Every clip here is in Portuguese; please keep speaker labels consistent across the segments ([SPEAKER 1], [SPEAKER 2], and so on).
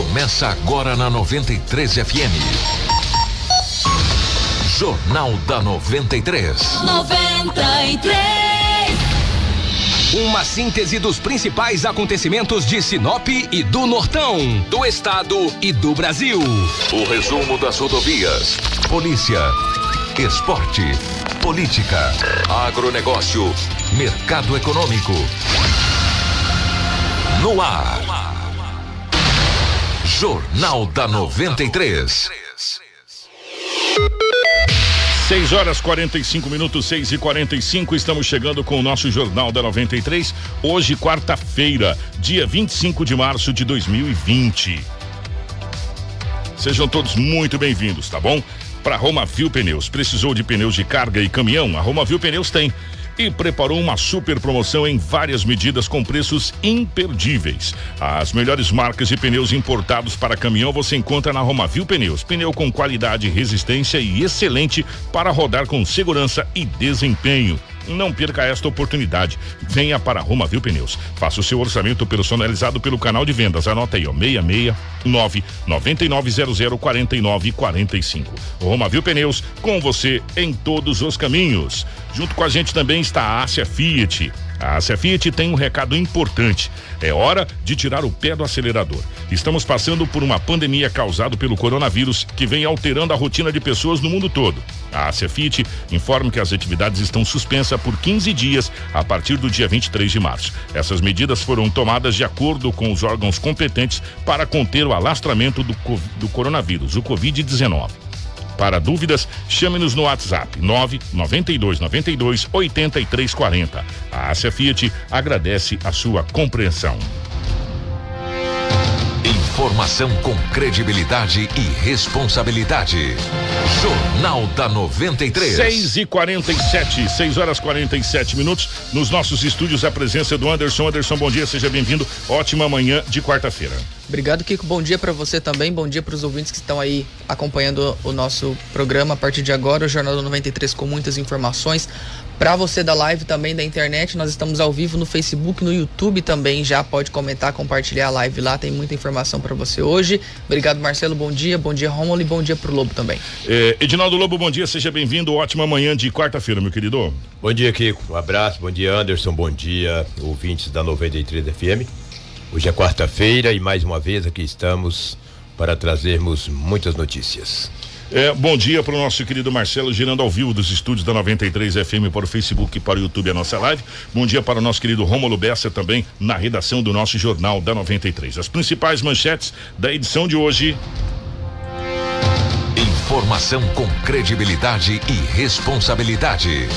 [SPEAKER 1] Começa agora na 93 FM. Jornal da 93.
[SPEAKER 2] 93.
[SPEAKER 3] Uma síntese dos principais acontecimentos de Sinop e do Nortão, do estado e do Brasil.
[SPEAKER 1] O resumo das rodovias, polícia, esporte, política, agronegócio, mercado econômico. No ar. Jornal da 93.
[SPEAKER 4] 6 horas 45 minutos, 6 e 45 estamos chegando com o nosso Jornal da 93. Hoje, quarta-feira, dia 25 de março de 2020. Sejam todos muito bem-vindos, tá bom? Para Roma Viu Pneus. Precisou de pneus de carga e caminhão? A Roma Viu Pneus tem e preparou uma super promoção em várias medidas com preços imperdíveis. As melhores marcas de pneus importados para caminhão você encontra na Romavil Pneus. Pneu com qualidade, resistência e excelente para rodar com segurança e desempenho. Não perca esta oportunidade. Venha para Roma Viu Pneus. Faça o seu orçamento personalizado pelo canal de vendas. Anota aí, ó, 669 9900 4945. Roma Viu Pneus, com você em todos os caminhos. Junto com a gente também está a Ásia Fiat. A Ásia Fiat tem um recado importante. É hora de tirar o pé do acelerador. Estamos passando por uma pandemia causada pelo coronavírus que vem alterando a rotina de pessoas no mundo todo. A Fiat informa que as atividades estão suspensas por 15 dias a partir do dia 23 de março. Essas medidas foram tomadas de acordo com os órgãos competentes para conter o alastramento do, do coronavírus, o Covid-19. Para dúvidas, chame-nos no WhatsApp 992 92 8340. A Ásia Fiat agradece a sua compreensão.
[SPEAKER 1] Informação com credibilidade e responsabilidade. Jornal da 93.
[SPEAKER 4] 6 e 47, 6 horas 47 minutos. Nos nossos estúdios, a presença do Anderson. Anderson, bom dia, seja bem-vindo. Ótima manhã de quarta-feira.
[SPEAKER 5] Obrigado, Kiko. Bom dia para você também. Bom dia para os ouvintes que estão aí acompanhando o nosso programa a partir de agora, o Jornal do 93 com muitas informações. Para você da live também da internet, nós estamos ao vivo no Facebook, no YouTube também. Já pode comentar, compartilhar a live lá, tem muita informação para você hoje. Obrigado, Marcelo. Bom dia. Bom dia, Romulo. E bom dia pro Lobo também.
[SPEAKER 4] É, Edinaldo Lobo, bom dia. Seja bem-vindo. Ótima manhã de quarta-feira, meu querido.
[SPEAKER 6] Bom dia, Kiko. Um abraço. Bom dia, Anderson. Bom dia, ouvintes da 93 FM. Hoje é quarta-feira e mais uma vez aqui estamos para trazermos muitas notícias.
[SPEAKER 4] É, bom dia para o nosso querido Marcelo, girando ao vivo dos estúdios da 93 FM para o Facebook e para o YouTube a nossa live. Bom dia para o nosso querido Rômulo Bessa também na redação do nosso jornal da 93. As principais manchetes da edição de hoje.
[SPEAKER 1] Informação com credibilidade e responsabilidade.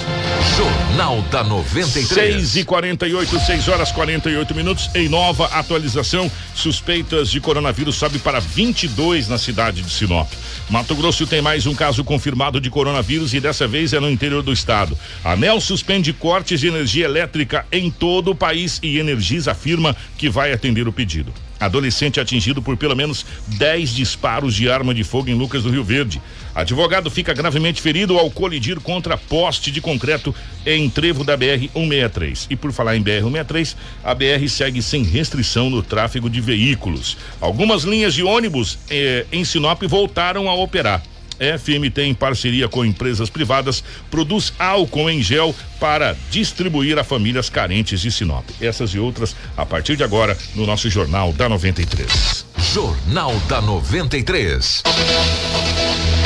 [SPEAKER 1] Jornal da 93.
[SPEAKER 4] 6 e 48, 6 horas 48 minutos. Em nova atualização, suspeitas de coronavírus sobe para 22 na cidade de Sinop. Mato Grosso tem mais um caso confirmado de coronavírus e dessa vez é no interior do estado. ANEL suspende cortes de energia elétrica em todo o país e Energisa afirma que vai atender o pedido. Adolescente atingido por pelo menos 10 disparos de arma de fogo em Lucas do Rio Verde. Advogado fica gravemente ferido ao colidir contra poste de concreto em trevo da BR 163. E por falar em BR 163, a BR segue sem restrição no tráfego de veículos. Algumas linhas de ônibus eh, em Sinop voltaram a operar. FMT, em parceria com empresas privadas, produz álcool em gel para distribuir a famílias carentes de Sinop. Essas e outras a partir de agora no nosso Jornal da 93.
[SPEAKER 1] Jornal da 93.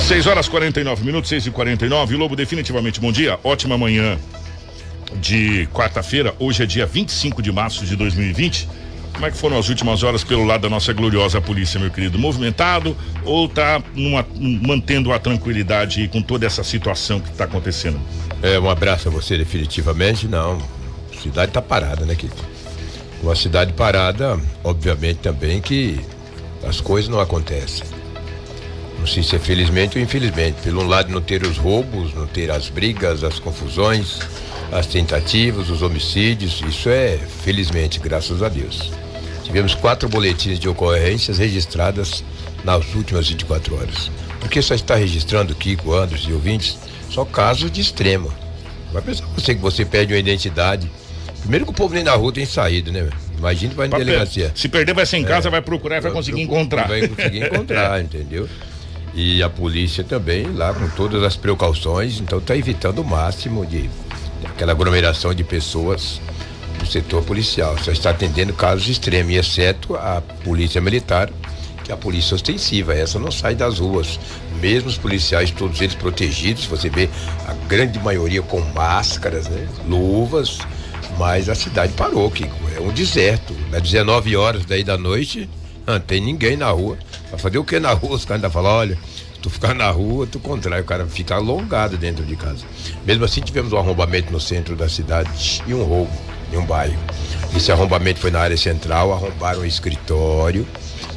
[SPEAKER 4] 6 horas 49 minutos, 6 e 49 Lobo, definitivamente bom dia. Ótima manhã de quarta-feira. Hoje é dia 25 de março de 2020. Como é que foram as últimas horas pelo lado da nossa gloriosa polícia, meu querido? Movimentado ou tá numa, mantendo a tranquilidade com toda essa situação que está acontecendo?
[SPEAKER 6] É, um abraço a você definitivamente, não. A cidade tá parada, né, Kiko? Uma cidade parada, obviamente também que as coisas não acontecem. Não sei se é felizmente ou infelizmente. Pelo um lado não ter os roubos, não ter as brigas, as confusões, as tentativas, os homicídios, isso é felizmente, graças a Deus. Tivemos quatro boletins de ocorrências registradas nas últimas 24 horas. Porque só está registrando, Kiko, Anderson e ouvintes, só casos de extremo. Vai pensar você que você perde uma identidade. Primeiro que o povo nem na rua tem saído, né? Imagina vai na delegacia.
[SPEAKER 4] Se perder, vai ser em casa, vai procurar e vai conseguir encontrar.
[SPEAKER 6] Vai conseguir encontrar, entendeu? E a polícia também, lá com todas as precauções, então está evitando o máximo de aquela aglomeração de pessoas setor policial. Só está atendendo casos extremos, exceto a polícia militar, que é a polícia ostensiva. Essa não sai das ruas. Mesmo os policiais, todos eles protegidos, você vê a grande maioria com máscaras, né? Luvas, mas a cidade parou, Kiko. É um deserto. Às 19 horas daí da noite, não tem ninguém na rua. Vai fazer o que na rua? Os caras ainda falam, olha, tu ficar na rua, tu contrai, o cara fica alongado dentro de casa. Mesmo assim, tivemos um arrombamento no centro da cidade e um roubo em um bairro. Esse arrombamento foi na área central, arrombaram o escritório,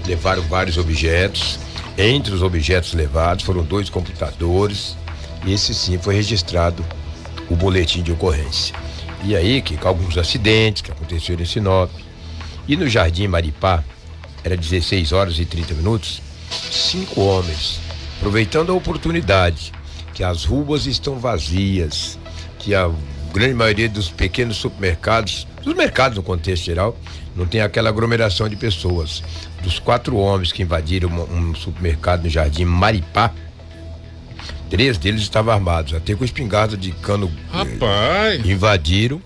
[SPEAKER 6] levaram vários objetos. Entre os objetos levados foram dois computadores. Esse sim foi registrado o boletim de ocorrência. E aí, que alguns acidentes que aconteceram em Sinop. E no Jardim Maripá, era 16 horas e 30 minutos, cinco homens, aproveitando a oportunidade que as ruas estão vazias, que a grande maioria dos pequenos supermercados, dos mercados no contexto geral, não tem aquela aglomeração de pessoas. Dos quatro homens que invadiram um, um supermercado no Jardim Maripá, três deles estavam armados, até com espingarda de cano eh,
[SPEAKER 4] Rapaz.
[SPEAKER 6] invadiram,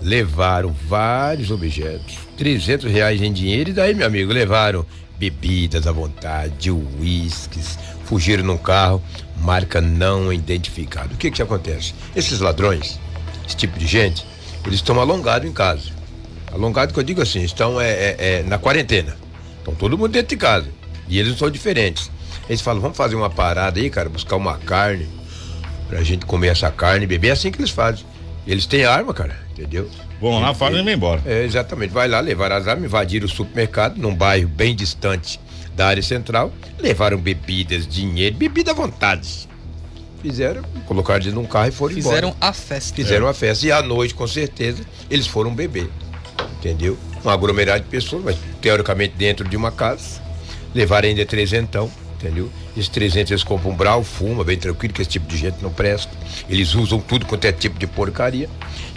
[SPEAKER 6] levaram vários objetos, 300 reais em dinheiro e daí, meu amigo, levaram bebidas à vontade, uísques, fugiram num carro, marca não identificada. O que que acontece? Esses ladrões, esse tipo de gente, eles estão alongados em casa. Alongado que eu digo assim, estão é, é, é, na quarentena. Estão todo mundo dentro de casa. E eles não são diferentes. Eles falam, vamos fazer uma parada aí, cara, buscar uma carne pra gente comer essa carne beber. É assim que eles fazem. Eles têm arma, cara, entendeu?
[SPEAKER 4] Vão lá, falam e vão embora.
[SPEAKER 6] É, exatamente. Vai lá, levar as armas, invadir o supermercado num bairro bem distante da área central, levaram bebidas, dinheiro, bebida à vontade. Fizeram, colocaram dentro de um carro e foram
[SPEAKER 5] Fizeram
[SPEAKER 6] embora.
[SPEAKER 5] a festa.
[SPEAKER 6] Fizeram a festa. E à noite, com certeza, eles foram beber. Entendeu? Um aglomerado de pessoas, mas teoricamente dentro de uma casa. Levaram ainda trezentão, entendeu? Esses 300 eles compram um brau, fuma, bem tranquilo, que esse tipo de gente não presta. Eles usam tudo quanto é tipo de porcaria.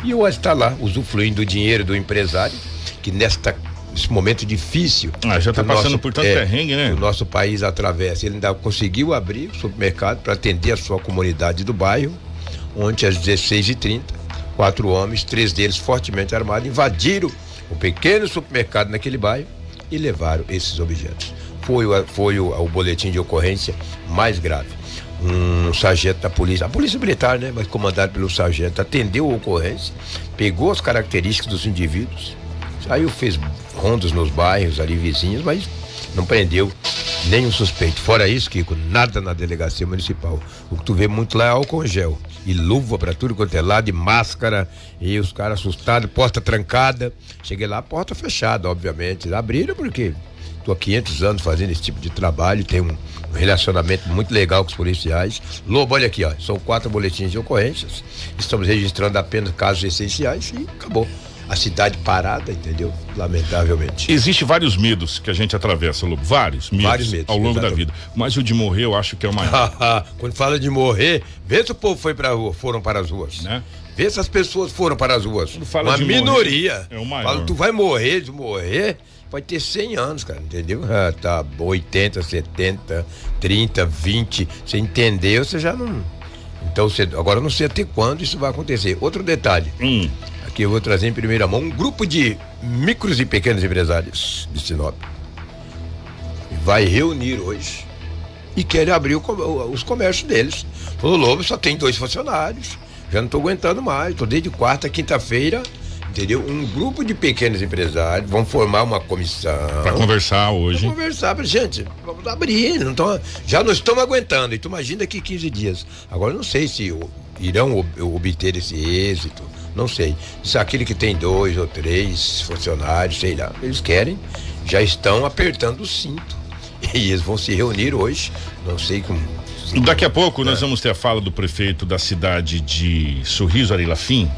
[SPEAKER 6] E o está lá, usufruindo do dinheiro do empresário, que nesta esse momento difícil.
[SPEAKER 4] Ah, já tá
[SPEAKER 6] que o
[SPEAKER 4] passando por tanto perrengue, né?
[SPEAKER 6] O nosso país atravessa. Ele ainda conseguiu abrir o supermercado para atender a sua comunidade do bairro. Ontem, às 16h30, quatro homens, três deles fortemente armados, invadiram o pequeno supermercado naquele bairro e levaram esses objetos. Foi, o, foi o, o boletim de ocorrência mais grave. Um sargento da polícia, a polícia militar, né? Mas comandado pelo sargento, atendeu a ocorrência, pegou as características dos indivíduos, saiu, fez rondas nos bairros ali vizinhos, mas não prendeu nenhum suspeito. Fora isso, Kiko, nada na delegacia municipal. O que tu vê muito lá é álcool gel. E luva pra tudo quanto é lado, e máscara, e os caras assustados, porta trancada. Cheguei lá, porta fechada, obviamente. Abriram porque tô há 500 anos fazendo esse tipo de trabalho, tenho um relacionamento muito legal com os policiais. Lobo, olha aqui, ó, são quatro boletins de ocorrências. Estamos registrando apenas casos essenciais e acabou. A cidade parada, entendeu? Lamentavelmente.
[SPEAKER 4] Existe vários medos que a gente atravessa, Lobo. Vários medos,
[SPEAKER 6] Vários medos,
[SPEAKER 4] ao longo da
[SPEAKER 6] exatamente.
[SPEAKER 4] vida. Mas o de morrer eu acho que é o maior.
[SPEAKER 6] Quando fala de morrer, vê se o povo foi pra rua, foram para as ruas.
[SPEAKER 4] Né?
[SPEAKER 6] Vê se as pessoas foram para as ruas.
[SPEAKER 4] Quando fala
[SPEAKER 6] Uma
[SPEAKER 4] de morrer,
[SPEAKER 6] minoria.
[SPEAKER 4] é o maior.
[SPEAKER 6] Fala, tu vai morrer, de morrer, pode ter 100 anos, cara, entendeu? Ah, tá 80, 70, 30, 20. Você entendeu, você já não. Então, você, agora eu não sei até quando isso vai acontecer. Outro detalhe.
[SPEAKER 4] Hum,
[SPEAKER 6] Aqui eu vou trazer em primeira mão um grupo de micros e pequenos empresários de Sinop. Vai reunir hoje e querem abrir o o- os comércios deles. Falou, Lobo, só tem dois funcionários. Já não estou aguentando mais. Estou desde quarta, quinta-feira, entendeu? Um grupo de pequenos empresários vão formar uma comissão.
[SPEAKER 4] pra conversar hoje.
[SPEAKER 6] Vamos conversar, pra gente, vamos abrir, não tão, já não estamos aguentando, e tu imagina daqui 15 dias. Agora eu não sei se o- irão ob- obter esse êxito, não sei. Se aquele que tem dois ou três funcionários, sei lá, eles querem, já estão apertando o cinto. E eles vão se reunir hoje, não sei como.
[SPEAKER 4] Daqui a pouco
[SPEAKER 6] É.
[SPEAKER 4] nós vamos ter a fala do prefeito da cidade de Sorriso Arilafim,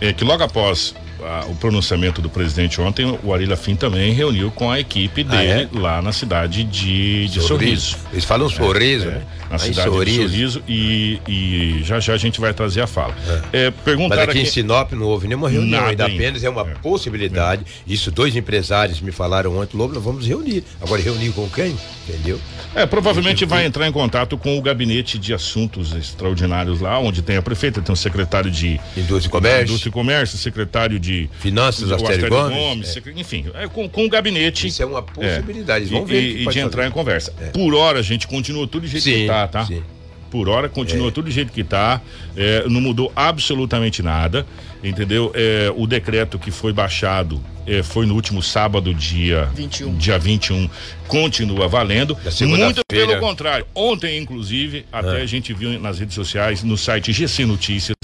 [SPEAKER 4] é, que logo após a, o pronunciamento do presidente ontem, o Ari Lafim também reuniu com a equipe dele ah, é? lá na cidade de, de Sorriso. Sorriso.
[SPEAKER 6] Eles falam sorriso,
[SPEAKER 4] é, né? Na cidade sorriso. de Sorriso e, e já já a gente vai trazer a fala.
[SPEAKER 6] É. perguntar Mas aqui, aqui, em Sinop não houve nenhuma reunião, ainda, ainda apenas é uma possibilidade. Isso dois empresários me falaram ontem, Lobo, nós vamos reunir. Agora reunir com quem? Entendeu?
[SPEAKER 4] É, provavelmente vai entrar em contato com o gabinete de assuntos extraordinários lá, onde tem a prefeita, tem o secretário de
[SPEAKER 6] Indústria e Comércio,
[SPEAKER 4] Indústria e Comércio secretário de
[SPEAKER 6] Finanças, Astério Gomes,
[SPEAKER 4] Gomes é. enfim, é, com, com o gabinete.
[SPEAKER 6] Isso é uma possibilidade, é, vamos ver.
[SPEAKER 4] E, e de entrar em conversa. É. Por hora, a gente continua tudo do jeito sim, que tá, tá? Sim por hora, continua é. tudo do jeito que está, é, não mudou absolutamente nada, entendeu? É, o decreto que foi baixado é, foi no último sábado, dia 21. dia 21, continua valendo. Muito pelo contrário. Ontem, inclusive, até é. a gente viu nas redes sociais, no site GC Notícias,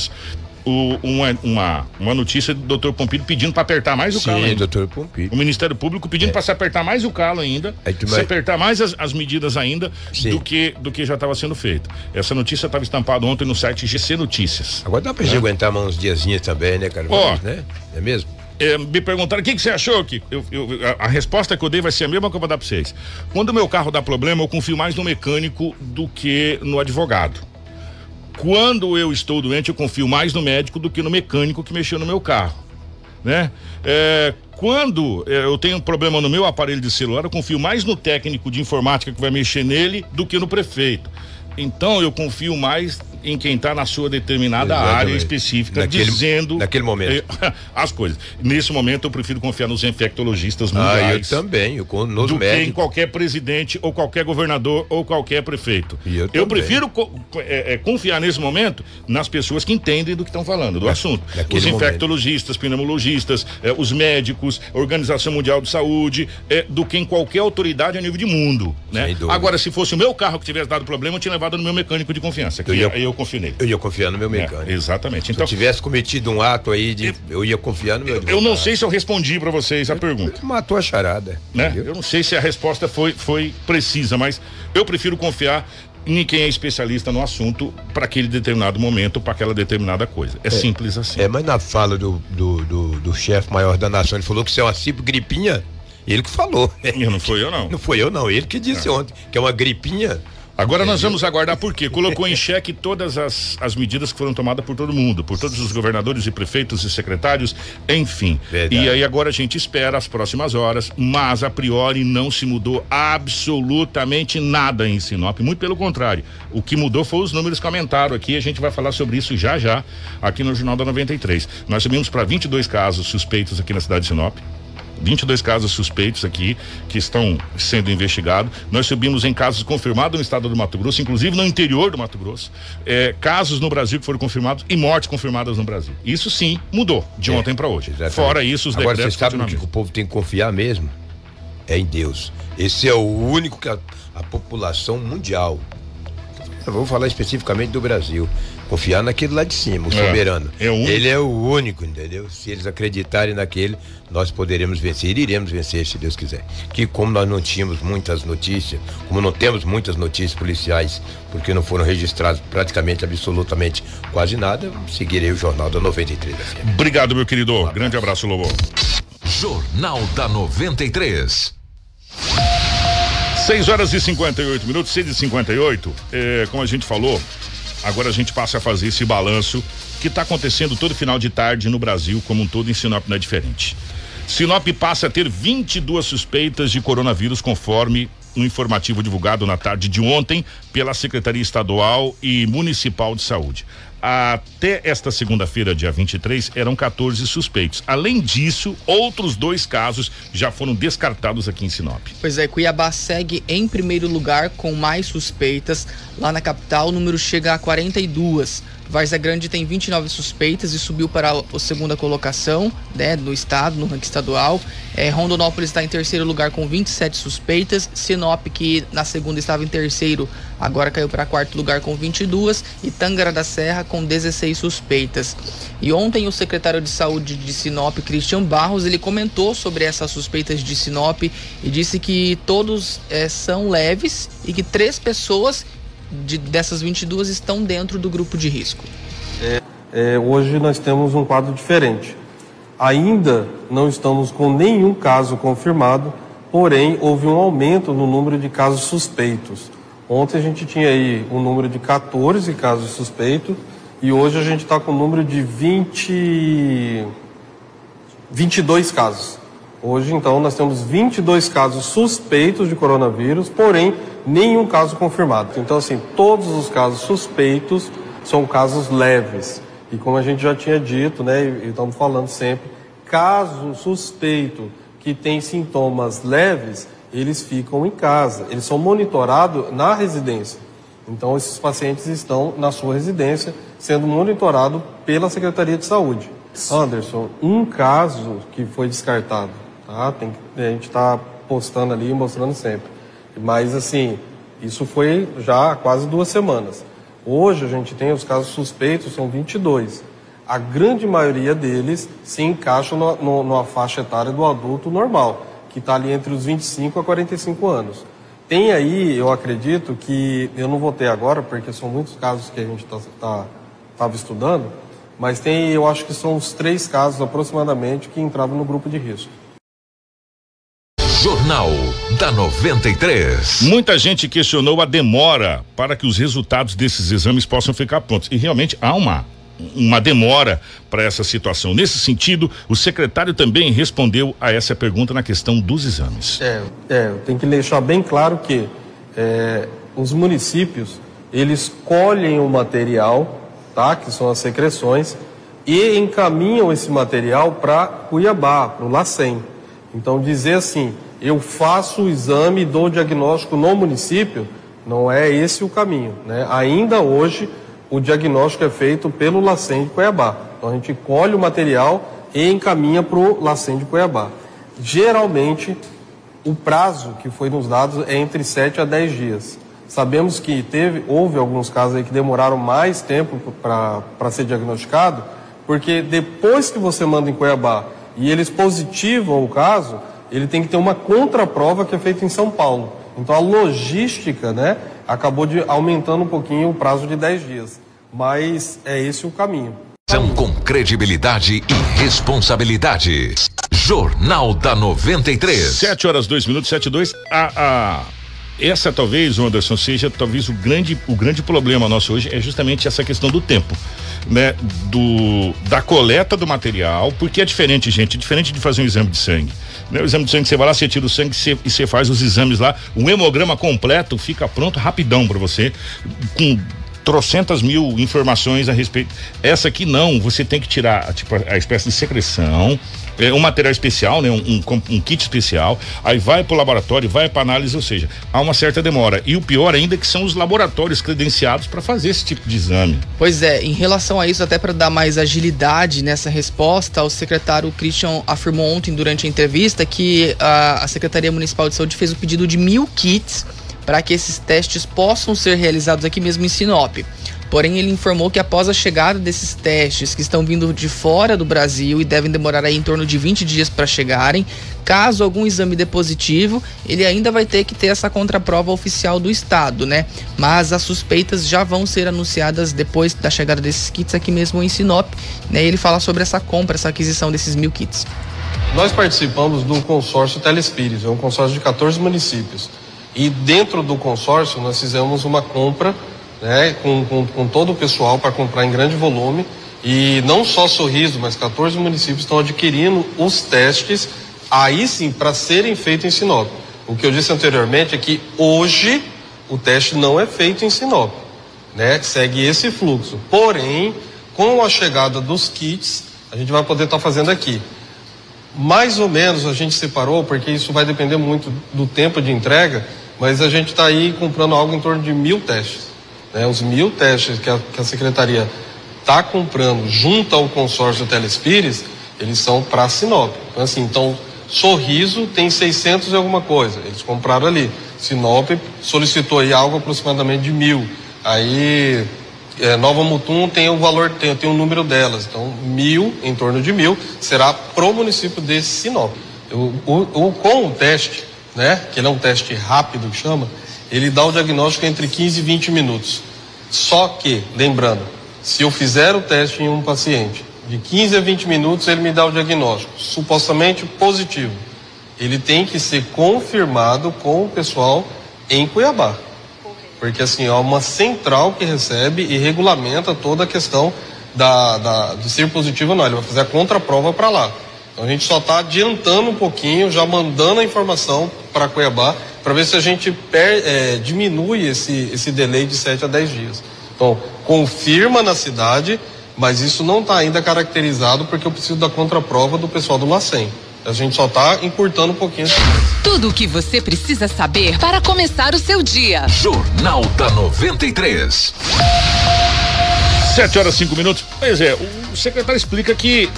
[SPEAKER 4] o, uma, uma, uma notícia do doutor Pompilho pedindo para apertar mais o Sim, calo. Sim,
[SPEAKER 6] doutor Pompilho.
[SPEAKER 4] O Ministério Público pedindo é. para se apertar mais o calo ainda, se vai... apertar mais as, as medidas ainda do que, do que já estava sendo feito. Essa notícia estava estampada ontem no site GC Notícias.
[SPEAKER 6] Agora dá para é. aguentar uns diazinhos também, né, cara?
[SPEAKER 4] Ó, né? É mesmo? É, me perguntaram o que, que você achou que eu, eu, a, a, resposta que eu dei vai ser a mesma que eu vou dar para vocês. Quando o meu carro dá problema, eu confio mais no mecânico do que no advogado. Quando eu estou doente, eu confio mais no médico do que no mecânico que mexeu no meu carro, né? É, quando é, eu tenho um problema no meu aparelho de celular, eu confio mais no técnico de informática que vai mexer nele do que no prefeito. Então eu confio mais em quem está na sua determinada Exatamente. área específica, naquele, dizendo
[SPEAKER 6] naquele momento
[SPEAKER 4] as coisas. Nesse momento eu prefiro confiar nos infectologistas mundiais.
[SPEAKER 6] Ah, eu também, eu, nos
[SPEAKER 4] do
[SPEAKER 6] médicos.
[SPEAKER 4] que em qualquer presidente ou qualquer governador ou qualquer prefeito.
[SPEAKER 6] eu,
[SPEAKER 4] eu prefiro é, é, confiar nesse momento nas pessoas que entendem do que estão falando, do assunto. Os infectologistas, momento. pneumologistas, é, os médicos, Organização Mundial de Saúde, é, do que em qualquer autoridade a nível de mundo. Né? Agora, se fosse o meu carro que tivesse dado problema, eu tinha levado no meu mecânico de confiança. Que eu ia, eu eu confio nele.
[SPEAKER 6] Eu ia confiar no meu é, mecânico.
[SPEAKER 4] É, exatamente. Então,
[SPEAKER 6] se eu tivesse cometido um ato aí de. Eu, eu ia confiar no meu
[SPEAKER 4] advogado. Eu não sei se eu respondi para vocês a pergunta.
[SPEAKER 6] Matou a charada.
[SPEAKER 4] Né? Eu não sei se a resposta foi, foi precisa, mas eu prefiro confiar em quem é especialista no assunto para aquele determinado momento, para aquela determinada coisa. É, é, simples assim.
[SPEAKER 6] É, mas na fala do, do, do, do chefe maior da nação, ele falou que isso é uma simples gripinha. Ele que falou.
[SPEAKER 4] Não foi eu, não.
[SPEAKER 6] Não foi eu, não. Ele que disse é. ontem que é uma gripinha.
[SPEAKER 4] Agora nós vamos aguardar porque colocou em xeque todas as, as medidas que foram tomadas por todo mundo, por todos os governadores e prefeitos e secretários, enfim. Verdade. E aí agora a gente espera as próximas horas, mas a priori não se mudou absolutamente nada em Sinop, muito pelo contrário. O que mudou foi os números que aumentaram aqui, a gente vai falar sobre isso já já aqui no Jornal da 93. Nós subimos para 22 casos suspeitos aqui na cidade de Sinop. 22 casos suspeitos aqui que estão sendo investigados. Nós subimos em casos confirmados no estado do Mato Grosso, inclusive no interior do Mato Grosso, é, casos no Brasil que foram confirmados e mortes confirmadas no Brasil. Isso sim mudou de é, ontem para hoje. Exatamente. Fora isso, os
[SPEAKER 6] Agora, decretos. Agora, você sabe que o povo tem que confiar mesmo? É em Deus. Esse é o único que a, a população mundial. Eu vou falar especificamente do Brasil confiar naquele lá de cima, o é, soberano. É o Ele é o único, entendeu? Se eles acreditarem naquele, nós poderemos vencer, iremos vencer, se Deus quiser. Que como nós não tínhamos muitas notícias, como não temos muitas notícias policiais, porque não foram registrados praticamente, absolutamente quase nada, seguirei o Jornal da 93.
[SPEAKER 4] Obrigado, meu querido. Um Grande abraço, Lobo.
[SPEAKER 1] Jornal da 93.
[SPEAKER 4] 6 horas e 58 minutos, 6 e 58 é, como a gente falou, Agora a gente passa a fazer esse balanço que está acontecendo todo final de tarde no Brasil, como um todo, em Sinop não é diferente. Sinop passa a ter 22 suspeitas de coronavírus, conforme um informativo divulgado na tarde de ontem pela Secretaria Estadual e Municipal de Saúde. Até esta segunda-feira, dia 23, eram 14 suspeitos. Além disso, outros dois casos já foram descartados aqui em Sinop.
[SPEAKER 5] Pois é, Cuiabá segue em primeiro lugar com mais suspeitas. Lá na capital, o número chega a 42. Várzea Grande tem 29 suspeitas e subiu para a segunda colocação né, no estado, no ranking estadual. É, Rondonópolis está em terceiro lugar com 27 suspeitas. Sinop, que na segunda estava em terceiro, agora caiu para quarto lugar com 22. E Tangara da Serra com 16 suspeitas. E ontem o secretário de saúde de Sinop, Christian Barros, ele comentou sobre essas suspeitas de Sinop e disse que todos é, são leves e que três pessoas de, dessas 22 estão dentro do grupo de risco.
[SPEAKER 2] É, é, hoje nós temos um quadro diferente. Ainda não estamos com nenhum caso confirmado, porém houve um aumento no número de casos suspeitos. Ontem a gente tinha aí um número de 14 casos suspeitos e hoje a gente está com um número de 20, 22 casos. Hoje, então, nós temos 22 casos suspeitos de coronavírus, porém, nenhum caso confirmado. Então, assim, todos os casos suspeitos são casos leves. E como a gente já tinha dito, né, e estamos falando sempre, caso suspeito que tem sintomas leves, eles ficam em casa, eles são monitorados na residência. Então, esses pacientes estão na sua residência, sendo monitorados pela Secretaria de Saúde. Anderson, um caso que foi descartado Tá? Tem, a gente está postando ali e mostrando sempre. Mas assim, isso foi já há quase duas semanas. Hoje a gente tem os casos suspeitos, são 22. A grande maioria deles se encaixam no, no, numa faixa etária do adulto normal, que está ali entre os 25 a 45 anos. Tem aí, eu acredito que, eu não vou ter agora, porque são muitos casos que a gente estava tá, tá, estudando, mas tem, eu acho que são os três casos aproximadamente que entravam no grupo de risco.
[SPEAKER 1] Jornal da 93.
[SPEAKER 4] Muita gente questionou a demora para que os resultados desses exames possam ficar prontos. E realmente há uma uma demora para essa situação. Nesse sentido, o secretário também respondeu a essa pergunta na questão dos exames.
[SPEAKER 2] É, é tem que deixar bem claro que é, os municípios eles colhem o material, tá? Que são as secreções e encaminham esse material para Cuiabá, para o LACEN. Então dizer assim, eu faço o exame e dou o diagnóstico no município, não é esse o caminho. Né? Ainda hoje, o diagnóstico é feito pelo LACEN de Cuiabá. Então, a gente colhe o material e encaminha para o LACEN de Cuiabá. Geralmente, o prazo que foi nos dados é entre 7 a 10 dias. Sabemos que teve, houve alguns casos aí que demoraram mais tempo para ser diagnosticado, porque depois que você manda em Cuiabá e eles positivam o caso, ele tem que ter uma contraprova que é feita em São Paulo. Então a logística, né, acabou de aumentando um pouquinho o prazo de 10 dias. Mas é esse o caminho.
[SPEAKER 1] São com credibilidade e responsabilidade. Jornal da 93.
[SPEAKER 4] 7 horas 2 minutos, 7 e 2. A, a, essa talvez, Anderson, seja talvez o grande, o grande problema nosso hoje é justamente essa questão do tempo né, do, da coleta do material, porque é diferente, gente, é diferente de fazer um exame de sangue. Né, o exame de sangue, você vai lá, você tira o sangue e você faz os exames lá, o hemograma completo fica pronto rapidão para você, com trocentas mil informações a respeito. Essa aqui não, você tem que tirar tipo, a espécie de secreção, é, um material especial, né? Um, um, um kit especial, aí vai para o laboratório, vai para análise, ou seja, há uma certa demora. E o pior ainda é que são os laboratórios credenciados para fazer esse tipo de exame.
[SPEAKER 5] Pois é, em relação a isso, até para dar mais agilidade nessa resposta, o secretário Christian afirmou ontem durante a entrevista que a, a Secretaria Municipal de Saúde fez o pedido de mil kits para que esses testes possam ser realizados aqui mesmo em Sinop. Porém, ele informou que após a chegada desses testes que estão vindo de fora do Brasil e devem demorar aí em torno de 20 dias para chegarem, caso algum exame dê positivo, ele ainda vai ter que ter essa contraprova oficial do estado, né? Mas as suspeitas já vão ser anunciadas depois da chegada desses kits aqui mesmo em Sinop, né? Ele fala sobre essa compra, essa aquisição desses mil kits.
[SPEAKER 2] Nós participamos do consórcio Telespires, é um consórcio de 14 municípios. E dentro do consórcio nós fizemos uma compra né, com, com, com todo o pessoal para comprar em grande volume. E não só Sorriso, mas 14 municípios estão adquirindo os testes, aí sim, para serem feitos em Sinop. O que eu disse anteriormente é que hoje o teste não é feito em Sinop, né? Segue esse fluxo. Porém, com a chegada dos kits, a gente vai poder estar tá fazendo aqui. Mais ou menos a gente separou, porque isso vai depender muito do tempo de entrega, mas a gente está aí comprando algo em torno de mil testes. Né? Os mil testes que a, que a Secretaria está comprando junto ao consórcio Telespires, eles são para Sinop. Então, assim, então, Sorriso tem 600 e alguma coisa, eles compraram ali. Sinop solicitou aí algo aproximadamente de mil. Aí é, Nova Mutum tem o valor, tem, tem o número delas. Então, mil, em torno de mil, será pro município desse Sinop. O, o, o, com o teste, né, que ele é um teste rápido que chama, ele dá o diagnóstico entre 15 e 20 minutos. Só que, lembrando, se eu fizer o teste em um paciente de 15 a 20 minutos ele me dá o diagnóstico, supostamente positivo. Ele tem que ser confirmado com o pessoal em Cuiabá. Porque assim, é uma central que recebe e regulamenta toda a questão da, da, de ser positivo ou não. Ele vai fazer a contraprova para lá. Então a gente só está adiantando um pouquinho, já mandando a informação para Cuiabá, para ver se a gente per, é, diminui esse, esse delay de 7 a 10 dias. Então, confirma na cidade, mas isso não está ainda caracterizado porque eu preciso da contraprova do pessoal do LACEN. A gente só está encurtando um pouquinho.
[SPEAKER 7] Tudo o que você precisa saber para começar o seu dia.
[SPEAKER 1] Jornal da 93.
[SPEAKER 4] 7 horas 5 minutos. Pois é, o secretário explica que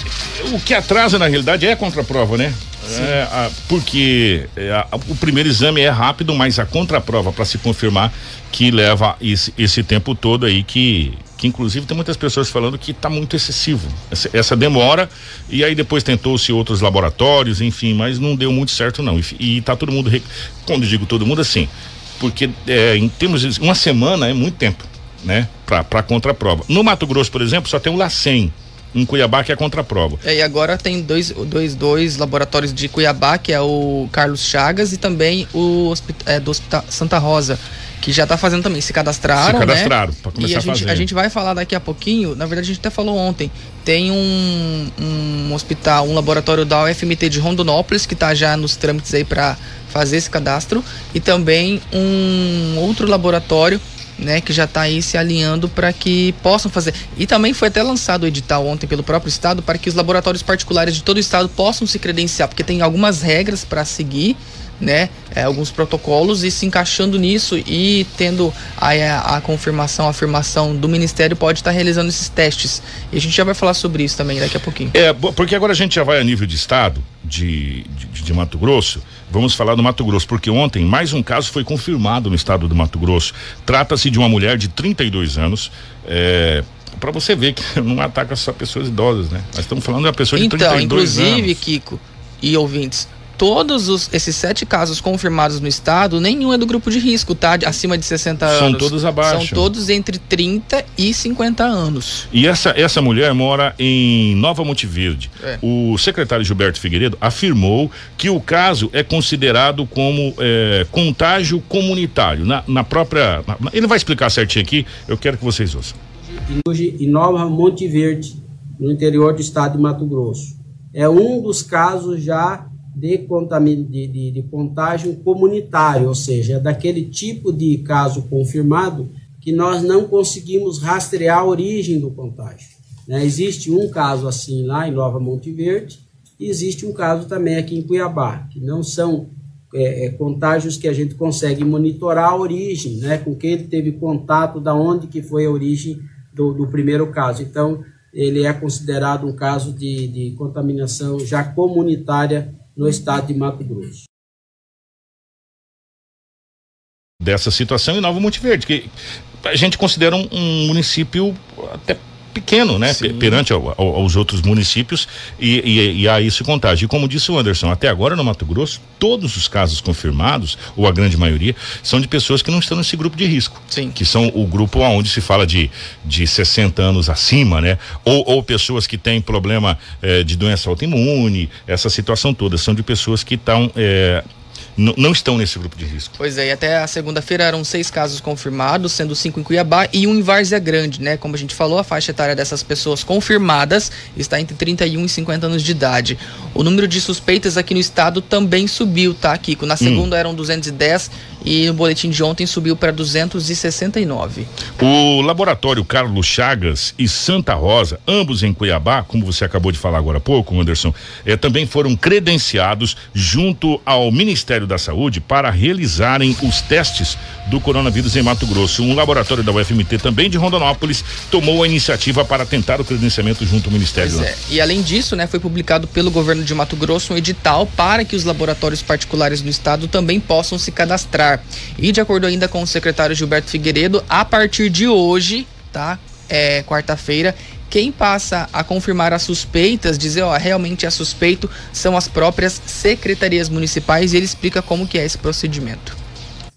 [SPEAKER 4] o que atrasa na realidade é a contraprova, né? É, a, porque é, a, o primeiro exame é rápido, mas a contraprova para se confirmar que leva esse, esse tempo todo aí que que inclusive tem muitas pessoas falando que está muito excessivo essa, essa, demora e aí depois tentou-se outros laboratórios, enfim, mas não deu muito certo não e, e tá todo mundo quando digo todo mundo assim, porque é, em termos de uma semana é muito tempo, né, para para contraprova. No Mato Grosso, por exemplo, só tem o LACEN em Cuiabá, que é contraprova.
[SPEAKER 5] É, e agora tem dois, dois, dois laboratórios de Cuiabá, que é o Carlos Chagas e também o é, do Hospital Santa Rosa, que já está fazendo também, se cadastraram,
[SPEAKER 4] se cadastraram
[SPEAKER 5] né?
[SPEAKER 4] para começar
[SPEAKER 5] e a,
[SPEAKER 4] a
[SPEAKER 5] gente,
[SPEAKER 4] fazer.
[SPEAKER 5] a gente vai falar daqui a pouquinho, na verdade a gente até falou ontem, tem um, um hospital, um laboratório da UFMT de Rondonópolis que está já nos trâmites aí para fazer esse cadastro e também um outro laboratório né, que já está aí se alinhando para que possam fazer. E também foi até lançado o edital ontem pelo próprio estado para que os laboratórios particulares de todo o estado possam se credenciar, porque tem algumas regras para seguir, né, é, alguns protocolos e se encaixando nisso e tendo a, a, a confirmação, a afirmação do Ministério pode estar tá realizando esses testes. E a gente já vai falar sobre isso também daqui a pouquinho.
[SPEAKER 4] É, porque agora a gente já vai a nível de estado de, de, de Mato Grosso. Vamos falar do Mato Grosso, porque ontem mais um caso foi confirmado no estado do Mato Grosso. Trata-se de uma mulher de 32 anos. É, para você ver que não ataca só pessoas idosas, né? Nós estamos falando de uma pessoa de
[SPEAKER 5] então,
[SPEAKER 4] 32 anos.
[SPEAKER 5] inclusive, Kiko e ouvintes, todos os, esses sete casos confirmados no estado, nenhum é do grupo de risco, tá? Acima de 60
[SPEAKER 4] São
[SPEAKER 5] anos.
[SPEAKER 4] todos abaixo.
[SPEAKER 5] São todos entre 30 e 50 anos.
[SPEAKER 4] E essa, essa mulher mora em Nova Monte Verde.
[SPEAKER 5] É.
[SPEAKER 4] O secretário Gilberto Figueiredo afirmou que o caso é considerado como é, contágio comunitário. Na, na própria. na- ele vai explicar certinho aqui, eu quero que vocês ouçam.
[SPEAKER 8] hoje em Nova Monte Verde, no interior do estado de Mato Grosso. É um dos casos já de, de, de, de contágio comunitário, ou seja, é daquele tipo de caso confirmado que nós não conseguimos rastrear a origem do contágio. né? Existe um caso assim lá em Nova Monte Verde e existe um caso também aqui em Cuiabá, que não são é, é, contágios que a gente consegue monitorar a origem, né, com quem ele teve contato, da onde que foi a origem do, do primeiro caso. Então, ele é considerado um caso de, de contaminação já comunitária no estado de Mato Grosso.
[SPEAKER 4] Dessa situação em Nova Monte Verde, que a gente considera um, um município até pequeno, né? Pe- Perante ao- ao- aos outros municípios e, e, e há isso contágio. E como disse o Anderson, até agora no Mato Grosso, todos os casos confirmados, ou a grande maioria, são de pessoas que não estão nesse grupo de risco.
[SPEAKER 5] Sim.
[SPEAKER 4] Que são o grupo onde se fala de, de 60 anos acima, né? Ou, ou pessoas que têm problema eh, de doença autoimune, essa situação toda. São de pessoas que estão. eh, não estão nesse grupo de risco.
[SPEAKER 5] Pois é, e até a segunda-feira eram seis casos confirmados, sendo cinco em Cuiabá e um em Várzea Grande, né? Como a gente falou, a faixa etária dessas pessoas confirmadas está entre 31 e 50 anos de idade. O número de suspeitas aqui no estado também subiu, tá, Kiko? Na segunda eram 210 e no boletim de ontem subiu para 269.
[SPEAKER 4] O laboratório Carlos Chagas e Santa Rosa, ambos em Cuiabá, como você acabou de falar agora há pouco, Anderson, eh, também foram credenciados junto ao Ministério da Saúde para realizarem os testes do coronavírus em Mato Grosso. Um laboratório da UFMT também de Rondonópolis tomou a iniciativa para tentar o credenciamento junto ao Ministério.
[SPEAKER 5] É. E além disso, né, foi publicado pelo governo de Mato Grosso um edital para que os laboratórios particulares do estado também possam se cadastrar. E de acordo ainda com o secretário Gilberto Figueiredo, a partir de hoje, tá? É quarta-feira, quem passa a confirmar as suspeitas, dizer, ó, realmente é suspeito, são as próprias secretarias municipais e ele explica como que é esse procedimento.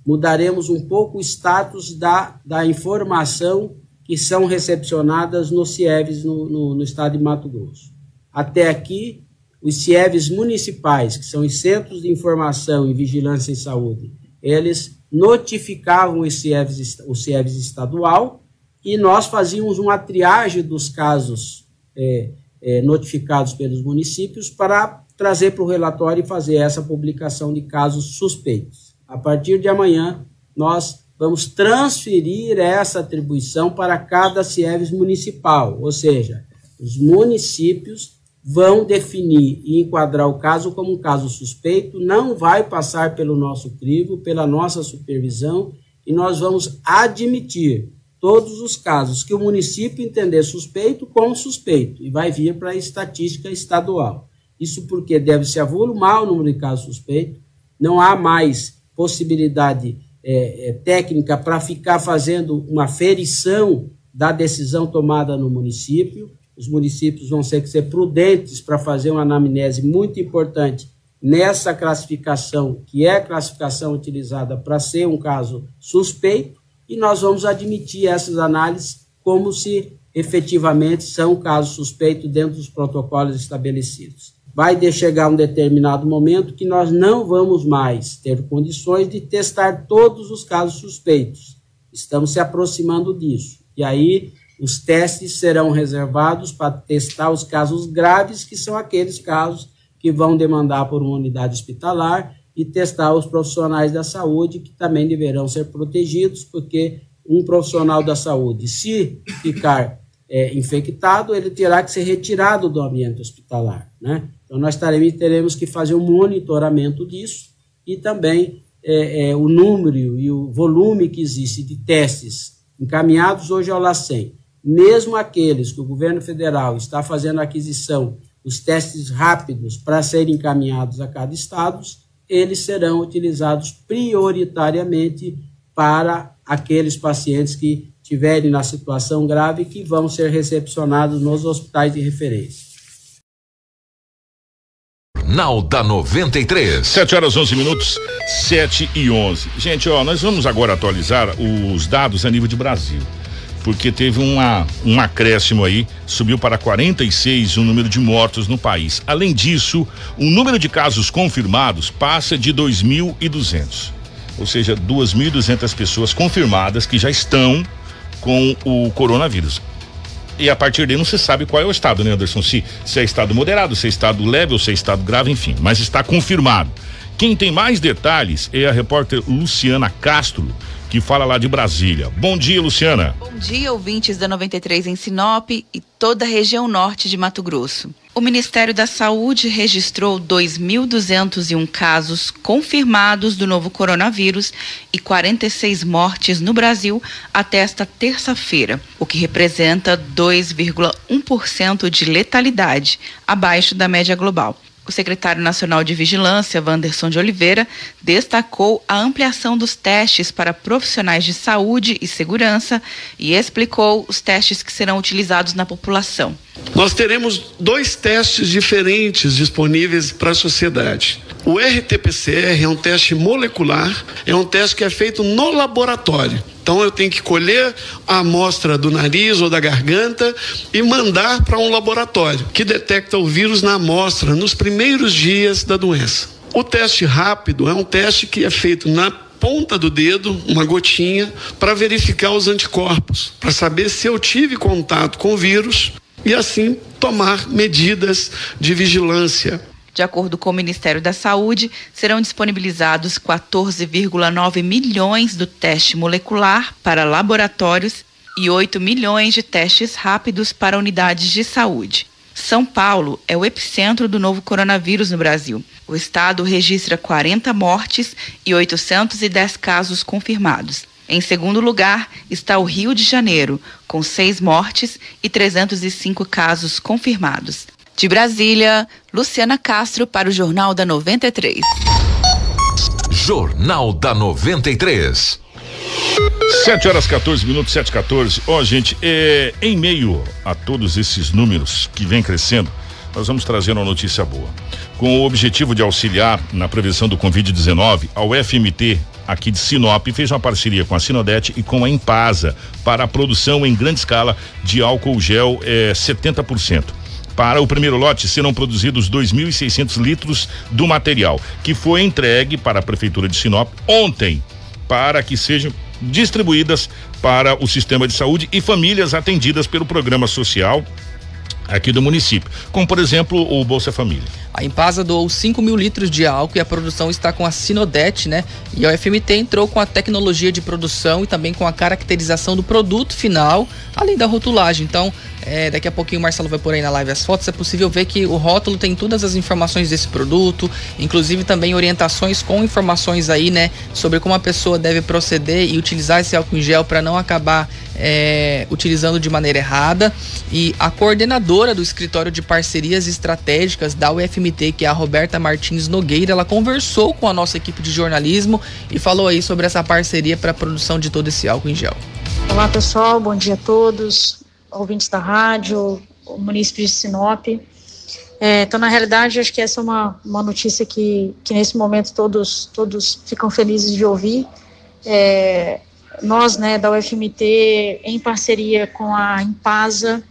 [SPEAKER 8] Mudaremos um pouco o status da, da informação que são recepcionadas no CIEVs no, no, no estado de Mato Grosso. Até aqui, os CIEVs municipais, que são os Centros de Informação e Vigilância em Saúde, eles notificavam o CIEVs, o CIEVs estadual e nós fazíamos uma triagem dos casos é, é, notificados pelos municípios para trazer para o relatório e fazer essa publicação de casos suspeitos. A partir de amanhã, nós vamos transferir essa atribuição para cada CIEVs municipal, ou seja, os municípios vão definir e enquadrar o caso como um caso suspeito, não vai passar pelo nosso crivo, pela nossa supervisão, e nós vamos admitir todos os casos que o município entender suspeito como suspeito, e vai vir para a estatística estadual. Isso porque deve se avolumar o número de casos suspeitos, não há mais possibilidade é, é, técnica para ficar fazendo uma ferição da decisão tomada no município, os municípios vão ter que ser prudentes para fazer uma anamnese muito importante nessa classificação, que é a classificação utilizada para ser um caso suspeito, e nós vamos admitir essas análises como se efetivamente são casos suspeitos dentro dos protocolos estabelecidos. Vai chegar um determinado momento que nós não vamos mais ter condições de testar todos os casos suspeitos. Estamos se aproximando disso. E aí os testes serão reservados para testar os casos graves, que são aqueles casos que vão demandar por uma unidade hospitalar, e testar os profissionais da saúde, que também deverão ser protegidos, porque um profissional da saúde, se ficar é, infectado, ele terá que ser retirado do ambiente hospitalar. Né? Então, nós teremos, teremos que fazer um monitoramento disso e também é, é, o número e o volume que existe de testes encaminhados hoje ao LACEN mesmo aqueles que o governo federal está fazendo aquisição, os testes rápidos para serem encaminhados a cada estado, eles serão utilizados prioritariamente para aqueles pacientes que tiverem na situação grave que vão ser recepcionados nos hospitais de referência.
[SPEAKER 1] Jornal da 93.
[SPEAKER 4] 7 horas 11 minutos, 7 e 11. Gente, ó, nós vamos agora atualizar os dados a nível de Brasil porque teve uma, um acréscimo aí, subiu para 46 o número de mortos no país. Além disso, o número de casos confirmados passa de 2.200. Ou seja, 2.200 pessoas confirmadas que já estão com o coronavírus. E a partir daí não se sabe qual é o estado, né, Anderson? Se, se é estado moderado, se é estado leve ou se é estado grave, enfim. Mas está confirmado. Quem tem mais detalhes é a repórter Luciana Castro, que fala lá de Brasília. Bom dia, Luciana.
[SPEAKER 9] Bom dia, ouvintes da 93 em Sinop e toda a região norte de Mato Grosso. O Ministério da Saúde registrou 2.201 casos confirmados do novo coronavírus e 46 mortes no Brasil até esta terça-feira, o que representa 2,1% de letalidade, abaixo da média global. O secretário nacional de Vigilância, Wanderson de Oliveira, destacou a ampliação dos testes para profissionais de saúde e segurança e explicou os testes que serão utilizados na população.
[SPEAKER 10] Nós teremos dois testes diferentes disponíveis para a sociedade. O RT-PCR é um teste molecular, é um teste que é feito no laboratório. Então eu tenho que colher a amostra do nariz ou da garganta e mandar para um laboratório que detecta o vírus na amostra nos primeiros dias da doença. O teste rápido é um teste que é feito na ponta do dedo, uma gotinha, para verificar os anticorpos, para saber se eu tive contato com o vírus e assim tomar medidas de vigilância.
[SPEAKER 9] De acordo com o Ministério da Saúde, serão disponibilizados 14,9 milhões do teste molecular para laboratórios e 8 milhões de testes rápidos para unidades de saúde. São Paulo é o epicentro do novo coronavírus no Brasil. O estado registra 40 mortes e 810 casos confirmados. Em segundo lugar está o Rio de Janeiro, com seis mortes e 305 casos confirmados. De Brasília, Luciana Castro para o Jornal da 93.
[SPEAKER 1] Jornal da 93.
[SPEAKER 4] 7 horas 14 minutos, 7 14. Ó, oh, gente, é, em meio a todos esses números que vem crescendo, nós vamos trazer uma notícia boa. Com o objetivo de auxiliar na prevenção do Covid-19, a UFMT aqui de Sinop fez uma parceria com a Sinodete e com a Impasa para a produção em grande escala de álcool gel eh, 70%. Para o primeiro lote serão produzidos 2.600 litros do material, que foi entregue para a Prefeitura de Sinop ontem, para que sejam distribuídas para o sistema de saúde e famílias atendidas pelo programa social aqui do município, como por exemplo o Bolsa Família.
[SPEAKER 5] A Impasa doou 5 mil litros de álcool e a produção está com a Sinodete, né? E a UFMT entrou com a tecnologia de produção e também com a caracterização do produto final, além da rotulagem. Então, é, daqui a pouquinho o Marcelo vai pôr aí na live as fotos. É possível ver que o rótulo tem todas as informações desse produto, inclusive também orientações com informações aí, né, sobre como a pessoa deve proceder e utilizar esse álcool em gel para não acabar é, utilizando de maneira errada. E a coordenadora do escritório de parcerias estratégicas da UFMT, que é a Roberta Martins Nogueira, ela conversou com a nossa equipe de jornalismo e falou aí sobre essa parceria para a produção de todo esse álcool em gel.
[SPEAKER 11] Olá pessoal, bom dia a todos ouvintes da rádio, o município de Sinop. É, então, na realidade, acho que essa é uma, uma notícia que, que nesse momento todos, todos ficam felizes de ouvir. É, nós, né, da UFMT, em parceria com a Impasa,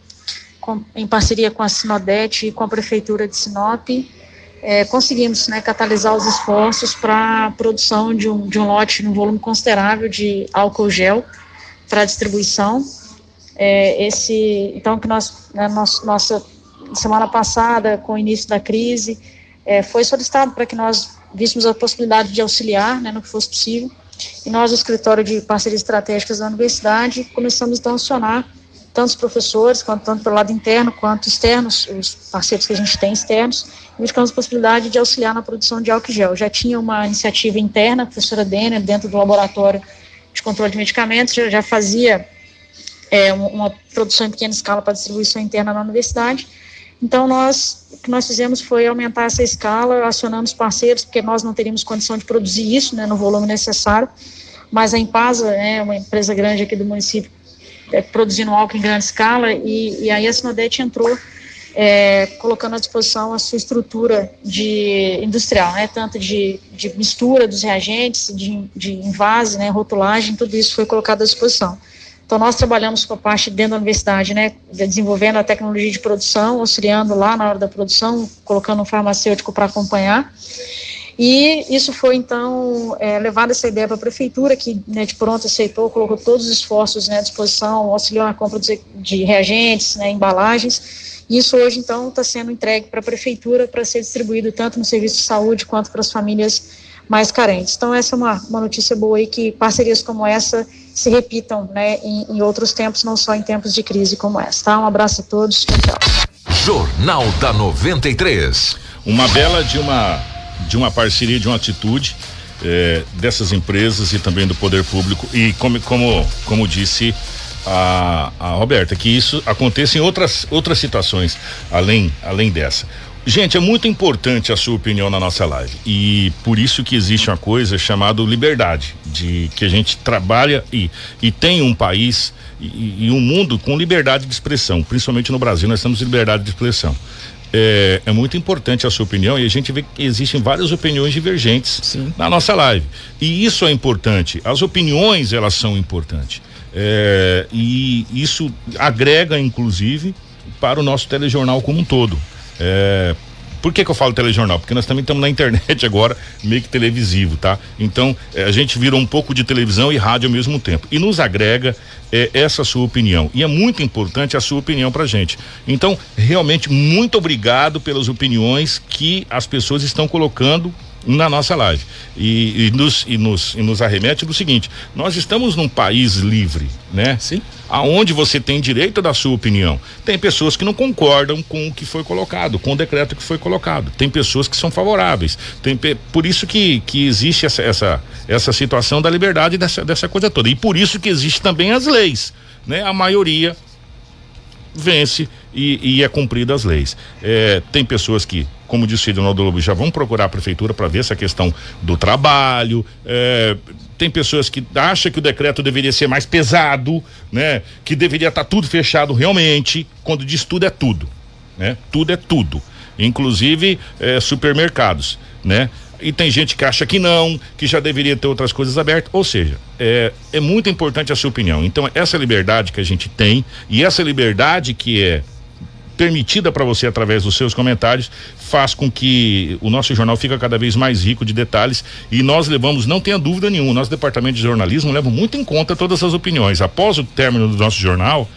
[SPEAKER 11] com, em parceria com a Sinodete e com a Prefeitura de Sinop, é, conseguimos né, catalisar os esforços para a produção de um, de um lote, um volume considerável de álcool gel para distribuição é, esse, então, que nós, né, nós, nossa semana passada, com o início da crise, é, foi solicitado para que nós víssemos a possibilidade de auxiliar, né, no que fosse possível, e nós, o escritório de parcerias estratégicas da universidade, começamos a acionar tanto os professores, quanto tanto pelo lado interno, quanto externos, os parceiros que a gente tem externos, e buscamos a possibilidade de auxiliar na produção de álcool gel. Já tinha uma iniciativa interna, a professora Denner, dentro do laboratório de controle de medicamentos, já, já fazia é, uma produção em pequena escala para distribuição interna na universidade. Então, nós, o que nós fizemos foi aumentar essa escala, acionando os parceiros, porque nós não teríamos condição de produzir isso né, no volume necessário, mas a Impasa, é uma empresa grande aqui do município, é, produzindo álcool em grande escala, e, e aí a Sinodete entrou é, colocando à disposição a sua estrutura de industrial, né, tanto de, de mistura dos reagentes, de, de invase, né, rotulagem, tudo isso foi colocado à disposição. Então, nós trabalhamos com a parte dentro da universidade, né, desenvolvendo a tecnologia de produção, auxiliando lá na hora da produção, colocando um farmacêutico para acompanhar. E isso foi, então, é, levado essa ideia para a prefeitura, que né, de pronto aceitou, colocou todos os esforços né, à disposição, auxiliou na compra de, reagentes, né, embalagens. Isso hoje, então, está sendo entregue para a prefeitura para ser distribuído tanto no serviço de saúde quanto para as famílias mais carentes. Então, essa é uma, uma notícia boa aí, que parcerias como essa se repitam né, em, em, outros tempos, não só em tempos de crise como essa. Tá? Um abraço a todos. Tchau.
[SPEAKER 1] Jornal da 93.
[SPEAKER 4] Uma bela de uma de uma parceria, de uma atitude eh, dessas empresas e também do poder público e como como como disse a, a Roberta que isso aconteça em outras outras situações além além dessa. Gente, é muito importante a sua opinião na nossa live. E por isso que existe uma coisa chamada liberdade, de que a gente trabalha e, e tem um país e, e um mundo com liberdade de expressão. Principalmente no Brasil, nós temos liberdade de expressão. É, é, muito importante a sua opinião e a gente vê que existem várias opiniões divergentes Sim. na nossa live. E isso é importante. As opiniões, elas são importantes. É, e isso agrega, inclusive, para o nosso telejornal como um todo. É, por que, que eu falo telejornal? Porque nós também estamos na internet agora, meio que televisivo, tá? Então, é, a gente virou um pouco de televisão e rádio ao mesmo tempo. E nos agrega é, essa sua opinião. E é muito importante a sua opinião pra gente. Então, realmente, muito obrigado pelas opiniões que as pessoas estão colocando na nossa live. E, e, nos, e, nos, e nos arremete do seguinte: nós estamos num país livre, né?
[SPEAKER 5] Sim.
[SPEAKER 4] Aonde você tem direito da sua opinião. Tem pessoas que não concordam com o que foi colocado, com o decreto que foi colocado. Tem pessoas que são favoráveis. Tem, por isso que, que existe essa, essa, essa situação da liberdade dessa, dessa coisa toda. E por isso que existe também as leis. Né? A maioria vence e, e é cumprida as leis. É, tem pessoas que, como disse o Edinaldo Lobo, já vão procurar a prefeitura para ver essa questão do trabalho. É, tem pessoas que acham que o decreto deveria ser mais pesado, né? Que deveria estar tá tudo fechado realmente. Quando diz tudo é tudo, né? Tudo é tudo, inclusive é, supermercados, né? E tem gente que acha que não, que já deveria ter outras coisas abertas. Ou seja, é, é muito importante a sua opinião. Então, essa liberdade que a gente tem e essa liberdade que é permitida para você através dos seus comentários faz com que o nosso jornal fica cada vez mais rico de detalhes e nós levamos, não tenha dúvida nenhuma, nosso departamento de jornalismo leva muito em conta todas as opiniões. Após o término do nosso jornal,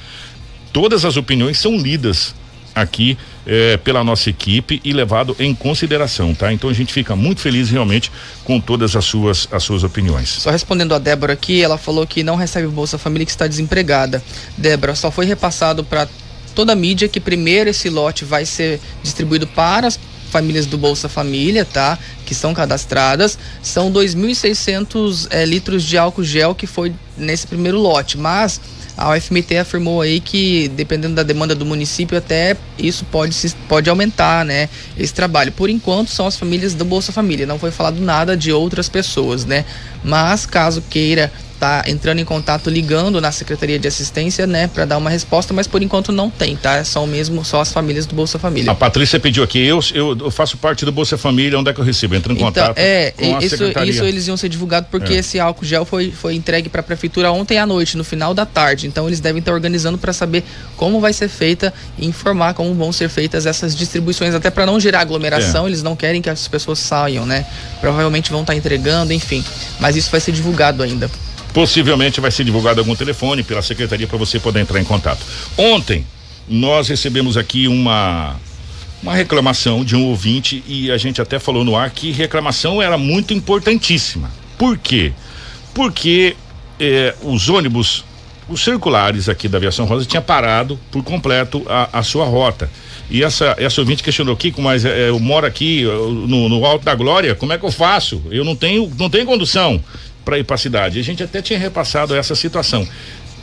[SPEAKER 4] todas as opiniões são lidas aqui eh, pela nossa equipe e levado em consideração, tá? Então a gente fica muito feliz realmente com todas as suas as suas opiniões.
[SPEAKER 5] Só respondendo a Débora aqui, ela falou que não recebe Bolsa Família que está desempregada. Débora, só foi repassado para toda a mídia que primeiro esse lote vai ser distribuído para as famílias do Bolsa Família, tá? Que são cadastradas. São 2.600 é, litros de álcool gel que foi nesse primeiro lote, mas a UFMT afirmou aí que, dependendo da demanda do município, até isso pode, pode aumentar, né? Esse trabalho. Por enquanto, são as famílias do Bolsa Família. Não foi falado nada de outras pessoas, né? Mas, caso queira tá entrando em contato, ligando na Secretaria de Assistência, né, para dar uma resposta, mas por enquanto não tem, tá? São mesmo só as famílias do Bolsa Família.
[SPEAKER 4] A Patrícia pediu aqui, eu, eu, eu faço parte do Bolsa Família, onde é que eu recebo? Entra em então, contato
[SPEAKER 5] é, com a isso, Secretaria. Isso eles iam ser divulgados porque é. esse álcool gel foi, foi entregue para a Prefeitura ontem à noite, no final da tarde. Então eles devem estar organizando para saber como vai ser feita e informar como vão ser feitas essas distribuições, até para não gerar aglomeração, é. eles não querem que as pessoas saiam, né? Provavelmente vão estar entregando, enfim. Mas isso vai ser divulgado ainda.
[SPEAKER 4] Possivelmente vai ser divulgado algum telefone pela secretaria para você poder entrar em contato. Ontem nós recebemos aqui uma uma reclamação de um ouvinte e a gente até falou no ar que reclamação era muito importantíssima. Por quê? Porque eh, os ônibus, os circulares aqui da Aviação Rosa tinha parado por completo a, a sua rota. E essa, essa ouvinte questionou, Kiko, mas eh, eu moro aqui no, no Alto da Glória, como é que eu faço? Eu não tenho, não tenho condução para ir para a cidade. A gente até tinha repassado essa situação.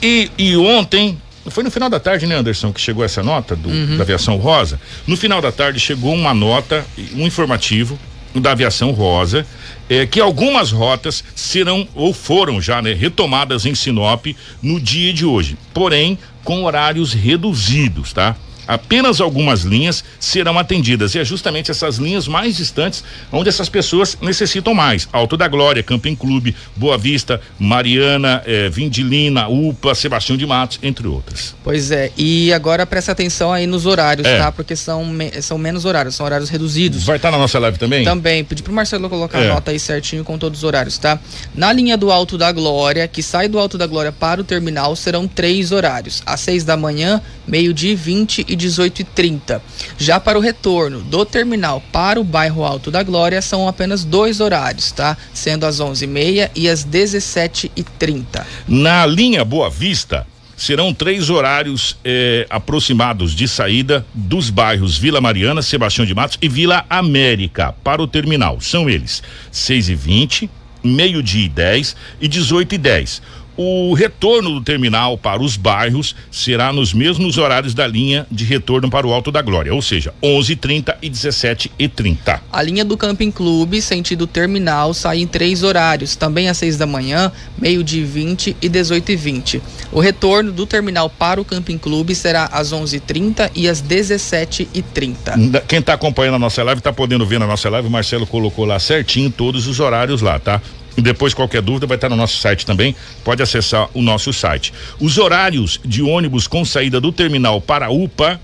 [SPEAKER 4] E, e ontem, foi no final da tarde, né, Anderson, que chegou essa nota do, uhum. da aviação rosa. No final da tarde chegou uma nota, um informativo da aviação rosa, é, que algumas rotas serão ou foram já né, retomadas em Sinop no dia de hoje, porém com horários reduzidos, tá? Apenas algumas linhas serão atendidas. E é justamente essas linhas mais distantes onde essas pessoas necessitam mais. Alto da Glória, Camping Clube, Boa Vista, Mariana, eh, Vindilina, UPA, Sebastião de Matos, entre outras.
[SPEAKER 5] Pois é, e agora presta atenção aí nos horários, é. tá? Porque são, me, são menos horários, são horários reduzidos.
[SPEAKER 4] Vai estar tá na nossa live também?
[SPEAKER 5] Também. Pedi pro Marcelo colocar é. a nota aí certinho com todos os horários, tá? Na linha do Alto da Glória, que sai do Alto da Glória para o terminal, serão três horários. Às seis da manhã, meio-dia e vinte e 18h30. Já para o retorno do terminal para o bairro Alto da Glória são apenas dois horários, tá? Sendo às 11h30 e às 17h30.
[SPEAKER 4] Na linha Boa Vista, serão três horários eh, aproximados de saída dos bairros Vila Mariana, Sebastião de Matos e Vila América para o terminal. São eles: 6 e 20 meio-dia e 10 e 18 e 10. O retorno do terminal para os bairros será nos mesmos horários da linha de retorno para o Alto da Glória, ou seja, 11:30 e 17:30.
[SPEAKER 5] A linha do Camping Clube, sentido terminal, sai em três horários, também às 6 da manhã, meio-dia 20 e 18 e 20. O retorno do terminal para o Camping Clube será às 11:30 e às 17:30.
[SPEAKER 4] Quem está acompanhando a nossa live está podendo ver na nossa live, o Marcelo colocou lá certinho todos os horários lá, tá? Depois, qualquer dúvida, vai estar no nosso site também. Pode acessar o nosso site. Os horários de ônibus com saída do terminal para a UPA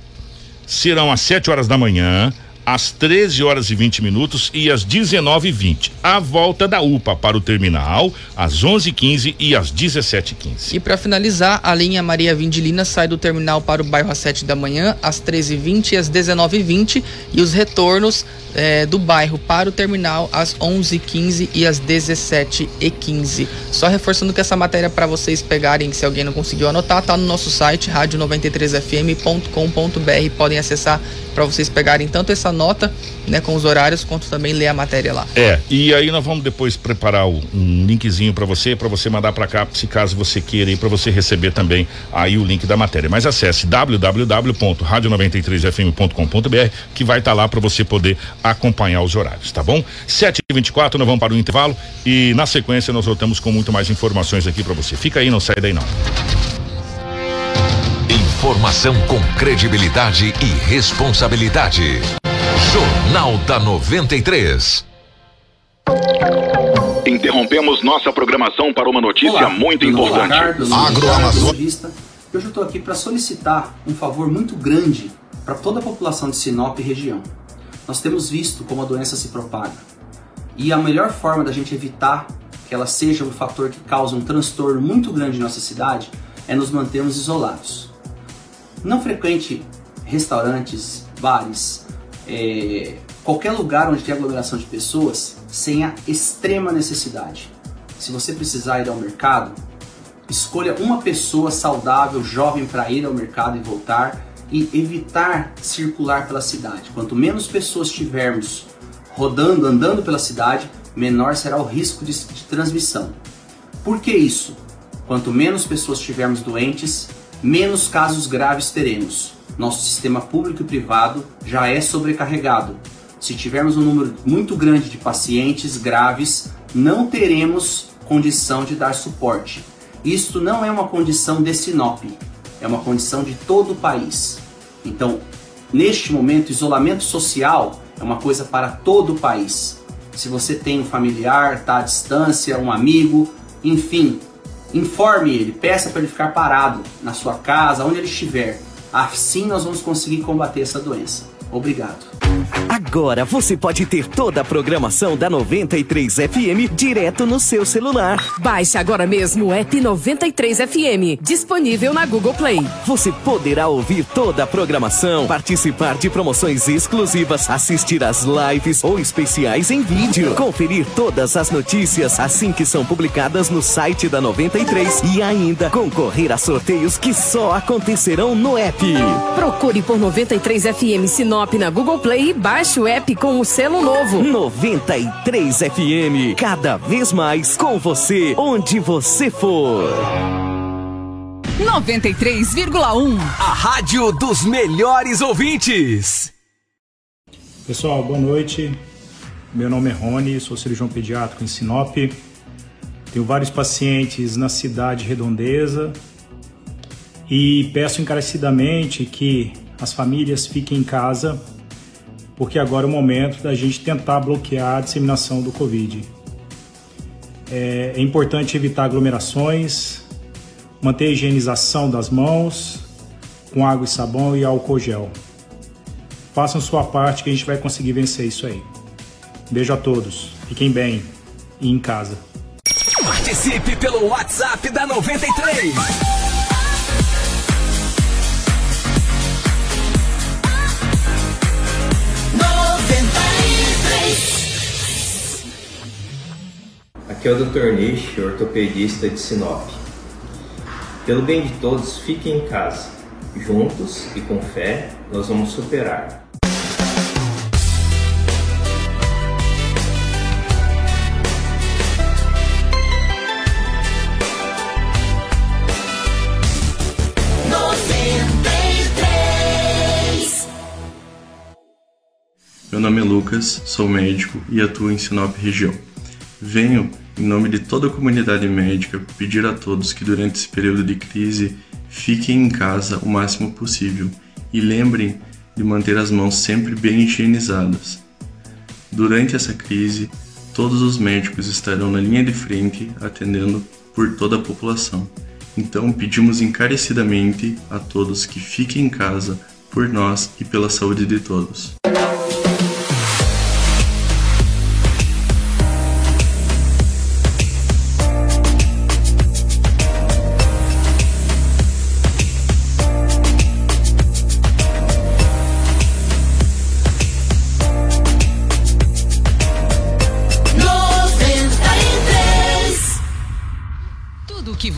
[SPEAKER 4] serão às 7 horas da manhã, às 13 horas e 20 minutos e às 19 e 20. A volta da UPA para o terminal às 11:15 e às 17:15.
[SPEAKER 5] E para finalizar, a linha Maria Vindilina sai do terminal para o bairro às 7 da manhã, às 13:20 e às 19:20 e os retornos eh, do bairro para o terminal às 11:15 e às 17:15. Só reforçando que essa matéria para vocês pegarem, se alguém não conseguiu anotar, tá no nosso site rádio93fm.com.br. Podem acessar para vocês pegarem tanto essa nota, né, com os horários, quanto também ler a matéria lá.
[SPEAKER 4] É, e aí nós vamos depois preparar um linkzinho para você, para você mandar para cá, se caso você queira e para você receber também aí o link da matéria. Mas acesse www.radio93fm.com.br que vai estar tá lá para você poder acompanhar os horários, tá bom? 7h24, nós vamos para o intervalo e na sequência nós voltamos com muito mais informações aqui para você. Fica aí, não sai daí não.
[SPEAKER 1] Informação com credibilidade e responsabilidade. Jornal da 93.
[SPEAKER 12] Interrompemos nossa programação para uma notícia
[SPEAKER 13] Olá,
[SPEAKER 12] muito importante.
[SPEAKER 13] Meteorologista. Hoje eu estou aqui para solicitar um favor muito grande para toda a população de Sinop e região. Nós temos visto como a doença se propaga e a melhor forma da gente evitar que ela seja um fator que cause um transtorno muito grande em nossa cidade é nos mantermos isolados. Não frequente restaurantes, bares, é, qualquer lugar onde tem aglomeração de pessoas sem a extrema necessidade. Se você precisar ir ao mercado, escolha uma pessoa saudável, jovem para ir ao mercado e voltar e evitar circular pela cidade. Quanto menos pessoas tivermos rodando, andando pela cidade, menor será o risco de, de transmissão. Por que isso? Quanto menos pessoas tivermos doentes, menos casos graves teremos. Nosso sistema público e privado já é sobrecarregado. Se tivermos um número muito grande de pacientes graves, não teremos condição de dar suporte. Isto não é uma condição de Sinop, é uma condição de todo o país. Então, neste momento, isolamento social é uma coisa para todo o país. Se você tem um familiar, está à distância, um amigo, enfim, informe ele, peça para ele ficar parado na sua casa, onde ele estiver. Assim nós vamos conseguir combater essa doença. Obrigado.
[SPEAKER 14] Agora você pode ter toda a programação da 93 FM direto no seu celular.
[SPEAKER 15] Baixe agora mesmo o app 93 FM, disponível na Google Play.
[SPEAKER 14] Você poderá ouvir toda a programação, participar de promoções exclusivas, assistir às lives ou especiais em vídeo, conferir todas as notícias assim que são publicadas no site da 93 e ainda concorrer a sorteios que só acontecerão no app.
[SPEAKER 15] Procure por 93 FM Sinop na Google Play e baixe o app com o selo novo.
[SPEAKER 14] 93 FM, cada vez mais com você, onde você for.
[SPEAKER 3] 93,1 A rádio dos melhores ouvintes.
[SPEAKER 16] Pessoal, boa noite. Meu nome é Rony, sou cirurgião pediátrico em Sinop. Tenho vários pacientes na cidade redondeza e peço encarecidamente que as famílias fiquem em casa, porque agora é o momento da gente tentar bloquear a disseminação do Covid. É, é importante evitar aglomerações, manter a higienização das mãos com água e sabão e álcool gel. Façam sua parte que a gente vai conseguir vencer isso aí. Beijo a todos, fiquem bem e em casa.
[SPEAKER 3] Participe pelo WhatsApp da 93.
[SPEAKER 17] Aqui é o Dr. Nish, ortopedista de Sinop. Pelo bem de todos, fiquem em casa. Juntos e com fé, nós vamos superar.
[SPEAKER 18] Meu nome é Lucas, sou médico e atuo em Sinop região. Venho, em nome de toda a comunidade médica, pedir a todos que durante esse período de crise fiquem em casa o máximo possível e lembrem de manter as mãos sempre bem higienizadas. Durante essa crise, todos os médicos estarão na linha de frente atendendo por toda a população. Então pedimos encarecidamente a todos que fiquem em casa por nós e pela saúde de todos.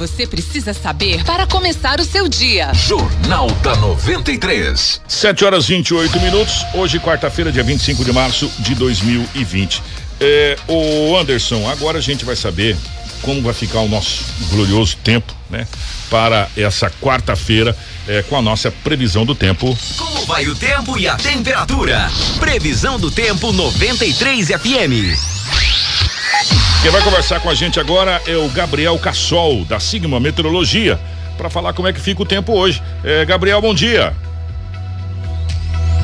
[SPEAKER 7] Você precisa saber para começar o seu dia.
[SPEAKER 1] Jornal da 93.
[SPEAKER 4] 7 horas 28 minutos. Hoje, quarta-feira, dia 25 de março de 2020. É, o Anderson, agora a gente vai saber como vai ficar o nosso glorioso tempo, né? Para essa quarta-feira, é, com a nossa previsão do tempo.
[SPEAKER 3] Como vai o tempo e a temperatura? Previsão do tempo 93 FM.
[SPEAKER 4] Quem vai conversar com a gente agora é o Gabriel Cassol, da Sigma Meteorologia, para falar como é que fica o tempo hoje. É, Gabriel, bom dia.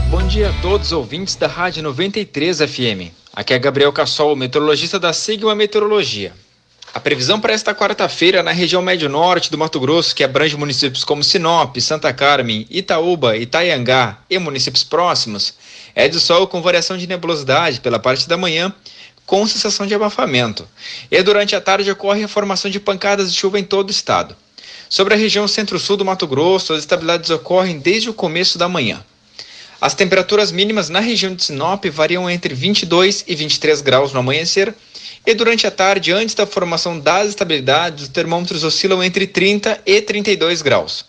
[SPEAKER 19] Bom dia a todos os ouvintes da Rádio 93 FM. Aqui é Gabriel Cassol, meteorologista da Sigma Meteorologia. A previsão para esta quarta-feira na região médio-norte do Mato Grosso, que abrange municípios como Sinop, Santa Carmen, Itaúba, Itaiangá e municípios próximos, é de sol com variação de nebulosidade pela parte da manhã, com sensação de abafamento. E durante a tarde ocorre a formação de pancadas de chuva em todo o estado. Sobre a região centro-sul do Mato Grosso, as estabilidades ocorrem desde o começo da manhã. As temperaturas mínimas na região de Sinop variam entre 22 e 23 graus no amanhecer e durante a tarde, antes da formação das estabilidades, os termômetros oscilam entre 30 e 32 graus.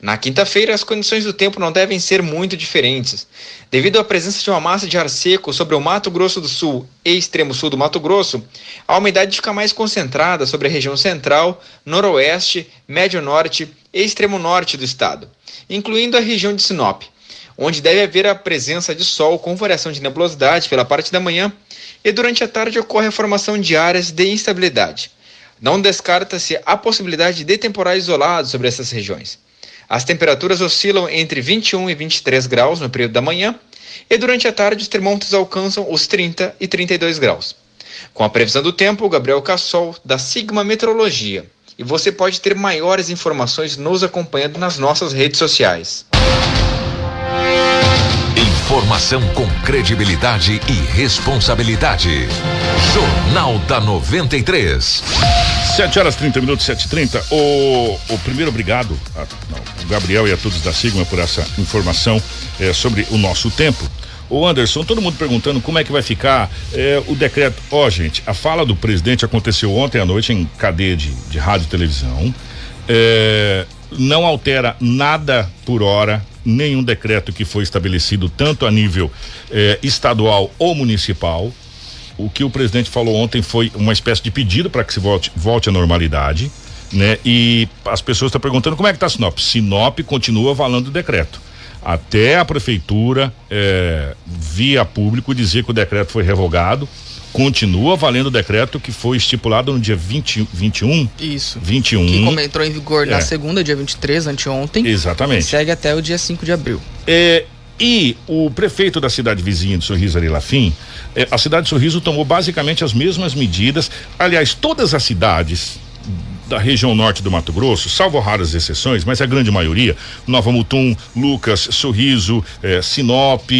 [SPEAKER 19] Na quinta-feira, as condições do tempo não devem ser muito diferentes. Devido à presença de uma massa de ar seco sobre o Mato Grosso do Sul e extremo sul do Mato Grosso, a umidade fica mais concentrada sobre a região central, noroeste, médio norte e extremo norte do estado, incluindo a região de Sinop, onde deve haver a presença de sol com variação de nebulosidade pela parte da manhã e durante a tarde ocorre a formação de áreas de instabilidade. Não descarta-se a possibilidade de temporais isolados sobre essas regiões. As temperaturas oscilam entre 21 e 23 graus no período da manhã e durante a tarde os termômetros alcançam os 30 e 32 graus. Com a previsão do tempo, Gabriel Cassol, da Sigma Meteorologia. E você pode ter maiores informações nos acompanhando nas nossas redes sociais.
[SPEAKER 1] Informação com credibilidade e responsabilidade. Jornal da 93.
[SPEAKER 4] 7 horas 30 minutos, 7h30. O, o primeiro, obrigado a, não, o Gabriel e a todos da Sigma por essa informação é, sobre o nosso tempo. O Anderson, todo mundo perguntando como é que vai ficar é, o decreto. Ó, oh, gente, a fala do presidente aconteceu ontem à noite em cadeia de, de rádio e televisão. É, não altera nada por hora nenhum decreto que foi estabelecido tanto a nível eh, estadual ou municipal. O que o presidente falou ontem foi uma espécie de pedido para que se volte, volte à normalidade, né? E as pessoas estão perguntando como é que está Sinop. Sinop continua valendo o decreto. Até a prefeitura, eh, via público, dizer que o decreto foi revogado continua valendo o decreto que foi estipulado no dia 20, 21.
[SPEAKER 5] Isso.
[SPEAKER 4] 21.
[SPEAKER 5] Que como entrou em vigor é. na segunda, dia 23, anteontem.
[SPEAKER 4] Exatamente.
[SPEAKER 5] segue até o dia 5 de abril.
[SPEAKER 4] É, e o prefeito da cidade vizinha de Sorriso Arilafim, é, a cidade de Sorriso tomou basicamente as mesmas medidas. Aliás, todas as cidades da região norte do Mato Grosso, salvo raras exceções, mas a grande maioria, Nova Mutum, Lucas, Sorriso, é, Sinop,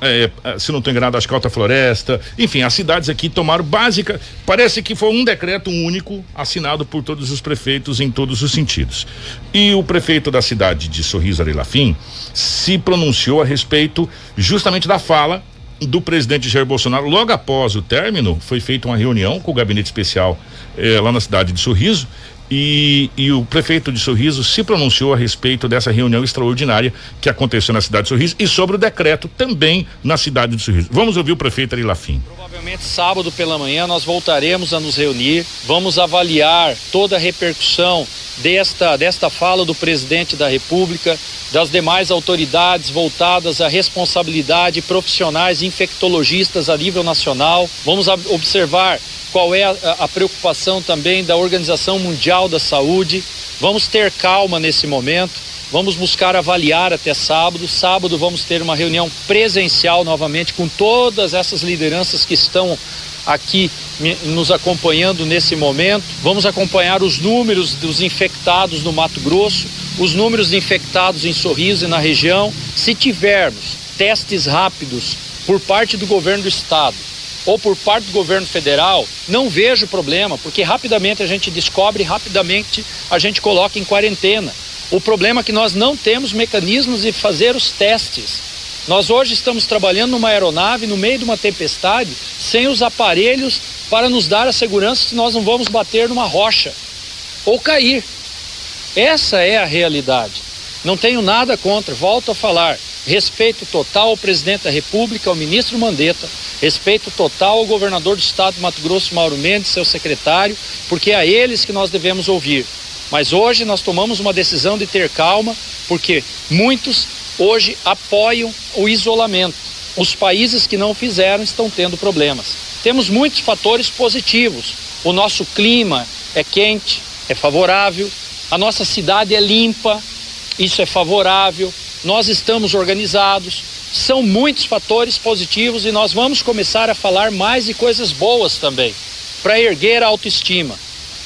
[SPEAKER 4] é, é, se não estou enganado, acho que Alta Floresta, enfim, as cidades aqui tomaram básica, parece que foi um decreto único assinado por todos os prefeitos em todos os sentidos. E o prefeito da cidade de Sorriso Arelafim se pronunciou a respeito justamente da fala do presidente Jair Bolsonaro. Logo após o término, foi feita uma reunião com o gabinete especial eh, lá na cidade de Sorriso e, e, o prefeito de Sorriso se pronunciou a respeito dessa reunião extraordinária que aconteceu na cidade de Sorriso e sobre o decreto também na cidade de Sorriso. Vamos ouvir o prefeito Ari Lafim.
[SPEAKER 20] Provavelmente sábado pela manhã nós voltaremos a nos reunir, vamos avaliar toda a repercussão desta, desta fala do presidente da República, das demais autoridades voltadas à responsabilidade profissionais infectologistas a nível nacional. Vamos observar qual é a, a, preocupação também da Organização Mundial da Saúde. Vamos ter calma nesse momento, vamos buscar avaliar até sábado. Sábado vamos ter uma reunião presencial novamente com todas essas lideranças que estão aqui nos acompanhando nesse momento. Vamos acompanhar os números dos infectados no Mato Grosso, os números de infectados em Sorriso e na região. Se tivermos testes rápidos por parte do governo do estado, ou por parte do governo federal, não vejo problema, porque rapidamente a gente descobre, rapidamente a gente coloca em quarentena. O problema é que nós não temos mecanismos de fazer os testes. Nós hoje estamos trabalhando numa aeronave no meio de uma tempestade, sem os aparelhos para nos dar a segurança que nós não vamos bater numa rocha ou cair. Essa é a realidade. Não tenho nada contra, volto a falar. Respeito total ao presidente da República, ao ministro Mandetta, respeito total ao governador do estado de Mato Grosso, Mauro Mendes, seu secretário, porque é a eles que nós devemos ouvir. Mas hoje nós tomamos uma decisão de ter calma, porque muitos hoje apoiam o isolamento. Os países que não fizeram estão tendo problemas. Temos muitos fatores positivos. O nosso clima é quente, é favorável, a nossa cidade é limpa, isso é favorável nós estamos organizados, são muitos fatores positivos e nós vamos começar a falar mais de coisas boas também, para erguer a autoestima.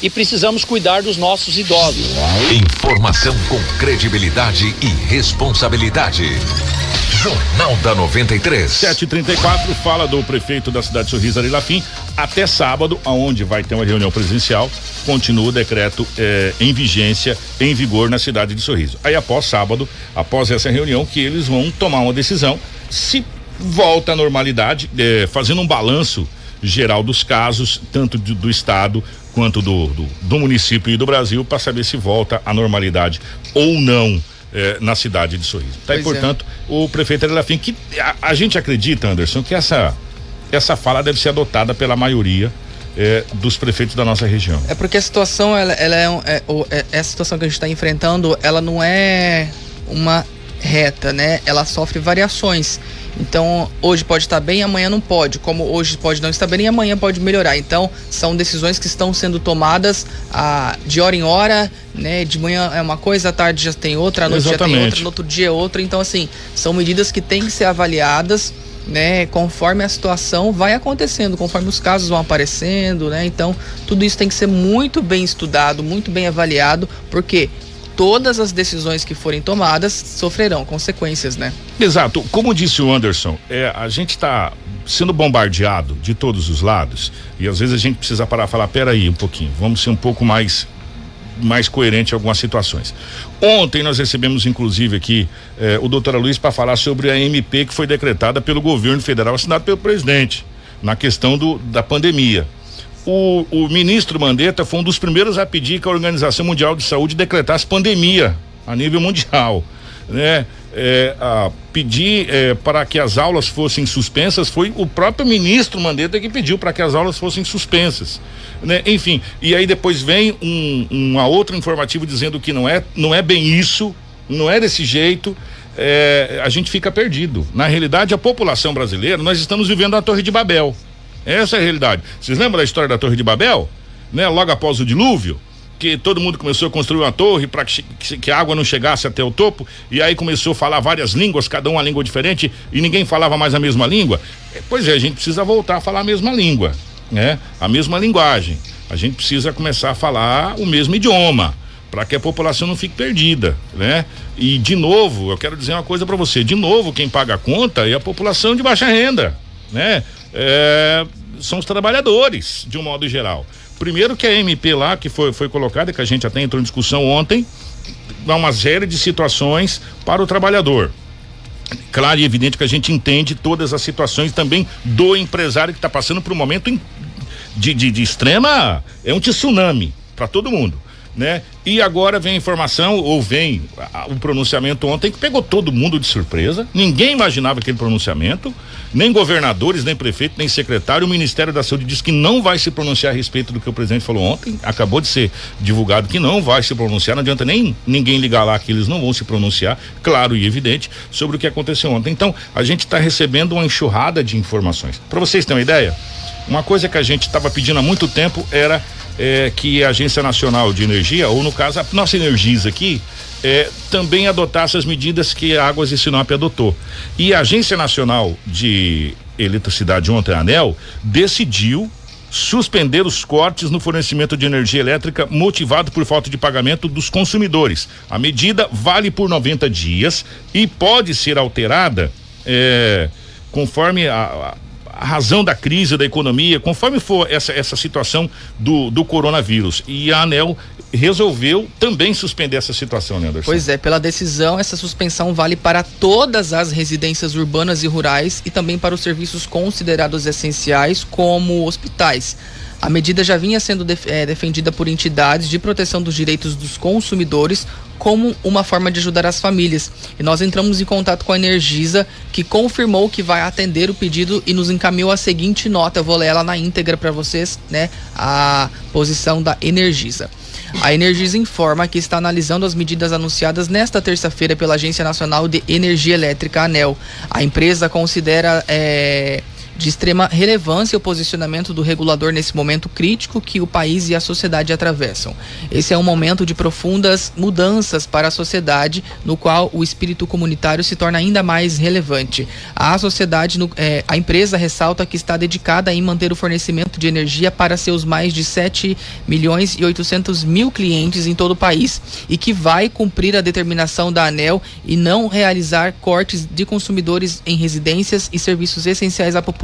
[SPEAKER 20] E precisamos cuidar dos nossos idosos.
[SPEAKER 1] Informação com credibilidade e responsabilidade. Jornal da 93.
[SPEAKER 4] 734 fala do prefeito da cidade de Sorriso Ari Lafim. Até sábado, aonde vai ter uma reunião presencial, continua o decreto eh, em vigência, em vigor na cidade de Sorriso. Aí após sábado, após essa reunião, que eles vão tomar uma decisão se volta à normalidade, eh, fazendo um balanço geral dos casos, tanto do, do estado quanto do, do, do município e do Brasil, para saber se volta à normalidade ou não eh, na cidade de Sorriso. Tá? E,
[SPEAKER 5] é.
[SPEAKER 4] portanto, o prefeito Arelafim, que a, a gente acredita, Anderson, que essa, essa fala deve ser adotada pela maioria eh, dos prefeitos da nossa região.
[SPEAKER 5] É porque a situação, ela, ela é, é, é- essa situação que a gente está enfrentando, ela não é uma reta, né? Ela sofre variações. Então, hoje pode estar bem, amanhã não pode. Como hoje pode não estar bem e amanhã pode melhorar. Então, são decisões que estão sendo tomadas ah, de hora em hora, né? De manhã é uma coisa, à tarde já tem outra, à noite já tem
[SPEAKER 4] Exatamente.
[SPEAKER 5] outra, no outro dia é outra. Então, assim, são medidas que têm que ser avaliadas, né? Conforme a situação vai acontecendo, conforme os casos vão aparecendo, né? Então, tudo isso tem que ser muito bem estudado, muito bem avaliado, porque todas as decisões que forem tomadas sofrerão consequências, né?
[SPEAKER 4] Exato. Como disse o Anderson, é, a gente está sendo bombardeado de todos os lados e às vezes a gente precisa parar e falar, peraí um pouquinho, vamos ser um pouco mais mais coerente em algumas situações. Ontem nós recebemos inclusive aqui eh, o doutor Luiz para falar sobre a MP que foi decretada pelo governo federal, assinada pelo presidente, na questão do, da pandemia. O, o ministro Mandetta foi um dos primeiros a pedir que a Organização Mundial de Saúde decretasse pandemia a nível mundial, né? É, a pedir é, para que as aulas fossem suspensas foi o próprio ministro Mandetta que pediu para que as aulas fossem suspensas, né? Enfim, e aí depois vem um, uma outra informativo dizendo que não é, não é bem isso, não é desse jeito. é, a gente fica perdido. Na realidade, a população brasileira, nós estamos vivendo a Torre de Babel. Essa é a realidade. Vocês lembram da história da Torre de Babel? Né? Logo após o dilúvio, que todo mundo começou a construir uma torre para que, que a água não chegasse até o topo, e aí começou a falar várias línguas, cada uma língua diferente, e ninguém falava mais a mesma língua. É, Pois é, a gente precisa voltar a falar a mesma língua, né? A mesma linguagem. A gente precisa começar a falar o mesmo idioma para que a população não fique perdida, né? E de novo, eu quero dizer uma coisa para você, de novo, quem paga a conta é a população de baixa renda, né? É, são os trabalhadores, de um modo geral. Primeiro que a MP lá, que foi, foi colocada, que a gente até entrou em discussão ontem, dá uma série de situações para o trabalhador. Claro e evidente que a gente entende todas as situações também do empresário que está passando por um momento de, de, de extrema. É um tsunami para todo mundo. Né? E agora vem a informação, ou vem o pronunciamento ontem que pegou todo mundo de surpresa. Ninguém imaginava aquele pronunciamento, nem governadores, nem prefeito, nem secretário. O Ministério da Saúde disse que não vai se pronunciar a respeito do que o presidente falou ontem. Acabou de ser divulgado que não vai se pronunciar. Não adianta nem ninguém ligar lá que eles não vão se pronunciar, claro e evidente, sobre o que aconteceu ontem. Então, a gente está recebendo uma enxurrada de informações. Para vocês terem uma ideia, uma coisa que a gente estava pedindo há muito tempo era é, que a Agência Nacional de Energia, ou no caso a nossa Energisa aqui, é, também adotasse as medidas que a Águas e Sinop adotou. E a Agência Nacional de Eletricidade ontem, a ANEL, decidiu suspender os cortes no fornecimento de energia elétrica motivado por falta de pagamento dos consumidores. A medida vale por 90 dias e pode ser alterada é, conforme a, a razão da crise da economia, conforme for essa, essa situação do, do coronavírus. E a ANEL resolveu também suspender essa situação, né, Anderson?
[SPEAKER 5] Pois é, pela decisão, essa suspensão vale para todas as residências urbanas e rurais e também para os serviços considerados essenciais, como hospitais. A medida já vinha sendo def- eh, defendida por entidades de proteção dos direitos dos consumidores como uma forma de ajudar as famílias. E nós entramos em contato com a Energisa, que confirmou que vai atender o pedido e nos encaminhou a seguinte nota. Eu vou ler ela na íntegra para vocês, né? A posição da Energisa. A Energisa informa que está analisando as medidas anunciadas nesta terça-feira pela Agência Nacional de Energia Elétrica, ANEL. A empresa considera eh, De extrema relevância o posicionamento do regulador nesse momento crítico que o país e a sociedade atravessam. Esse é um momento de profundas mudanças para a sociedade, no qual o espírito comunitário se torna ainda mais relevante. A sociedade, é, a empresa ressalta que está dedicada em manter o fornecimento de energia para seus mais de 7 milhões e 800 mil clientes em todo o país e que vai cumprir a determinação da ANEL e não realizar cortes de consumidores em residências e serviços essenciais à população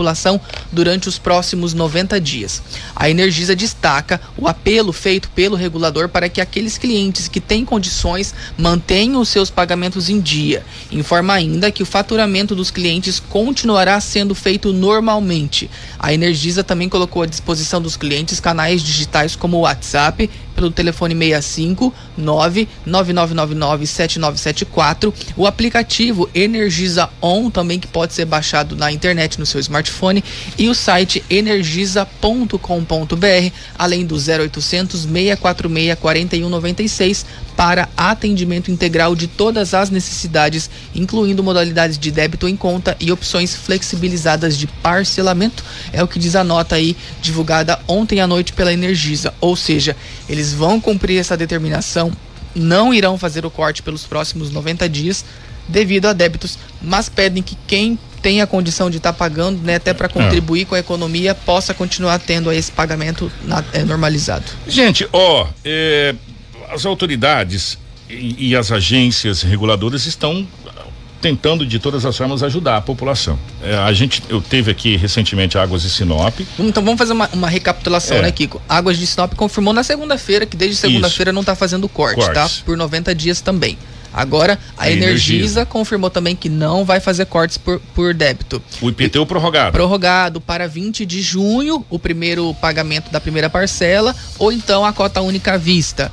[SPEAKER 5] durante os próximos 90 dias. A Energisa destaca o apelo feito pelo regulador para que aqueles clientes que têm condições mantenham os seus pagamentos em dia. Informa ainda que o faturamento dos clientes continuará sendo feito normalmente. A Energisa também colocou à disposição dos clientes canais digitais como o WhatsApp, pelo telefone 65 99999 7974, o aplicativo Energisa On também que pode ser baixado na internet no seu smartphone. E o site energisa.com.br, além do 0800 646 4196 para atendimento integral de todas as necessidades, incluindo modalidades de débito em conta e opções flexibilizadas de parcelamento. É o que diz a nota aí divulgada ontem à noite pela Energisa, ou seja, eles vão cumprir essa determinação, não irão fazer o corte pelos próximos 90 dias devido a débitos, mas pedem que quem tem a condição de estar tá pagando, né, até para contribuir é. com a economia, possa continuar tendo esse pagamento na, é, normalizado.
[SPEAKER 4] Gente, ó, é, as autoridades e, e, as agências reguladoras estão tentando de todas as formas ajudar a população. É, a gente, eu teve aqui recentemente Águas de Sinop.
[SPEAKER 5] Então vamos fazer uma, uma recapitulação, é. né, Kiko? Águas de Sinop confirmou na segunda-feira que desde segunda-feira não está fazendo corte, tá? Cortes. tá? Por 90 dias também. Agora, a, a Energisa, Energisa, confirmou também que não vai fazer cortes por, por débito.
[SPEAKER 4] O IPTU prorrogado.
[SPEAKER 5] Prorrogado para 20 de junho, o primeiro pagamento da primeira parcela, ou então a cota única à vista.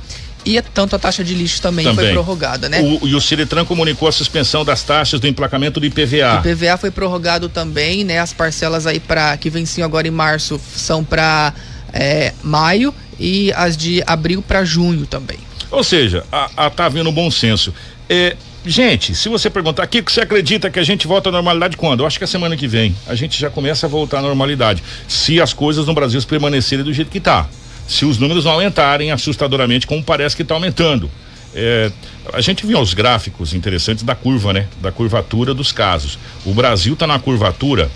[SPEAKER 5] E tanto a taxa de lixo também, também. foi prorrogada, né?
[SPEAKER 4] O, e o Ciretran comunicou a suspensão das taxas do emplacamento do IPVA.
[SPEAKER 5] O IPVA foi prorrogado também, né? As parcelas aí para que venciam agora em março são para é, maio e as de abril para junho também.
[SPEAKER 4] Ou seja, a, a tá havendo bom senso. É, gente, se você perguntar aqui, você acredita que a gente volta à normalidade quando? Eu acho que a semana que vem a gente já começa a voltar à normalidade. Se as coisas no Brasil permanecerem do jeito que está se os números não aumentarem assustadoramente, como parece que está aumentando. É, a gente viu os gráficos interessantes da curva, né? Da curvatura dos casos. O Brasil está na curvatura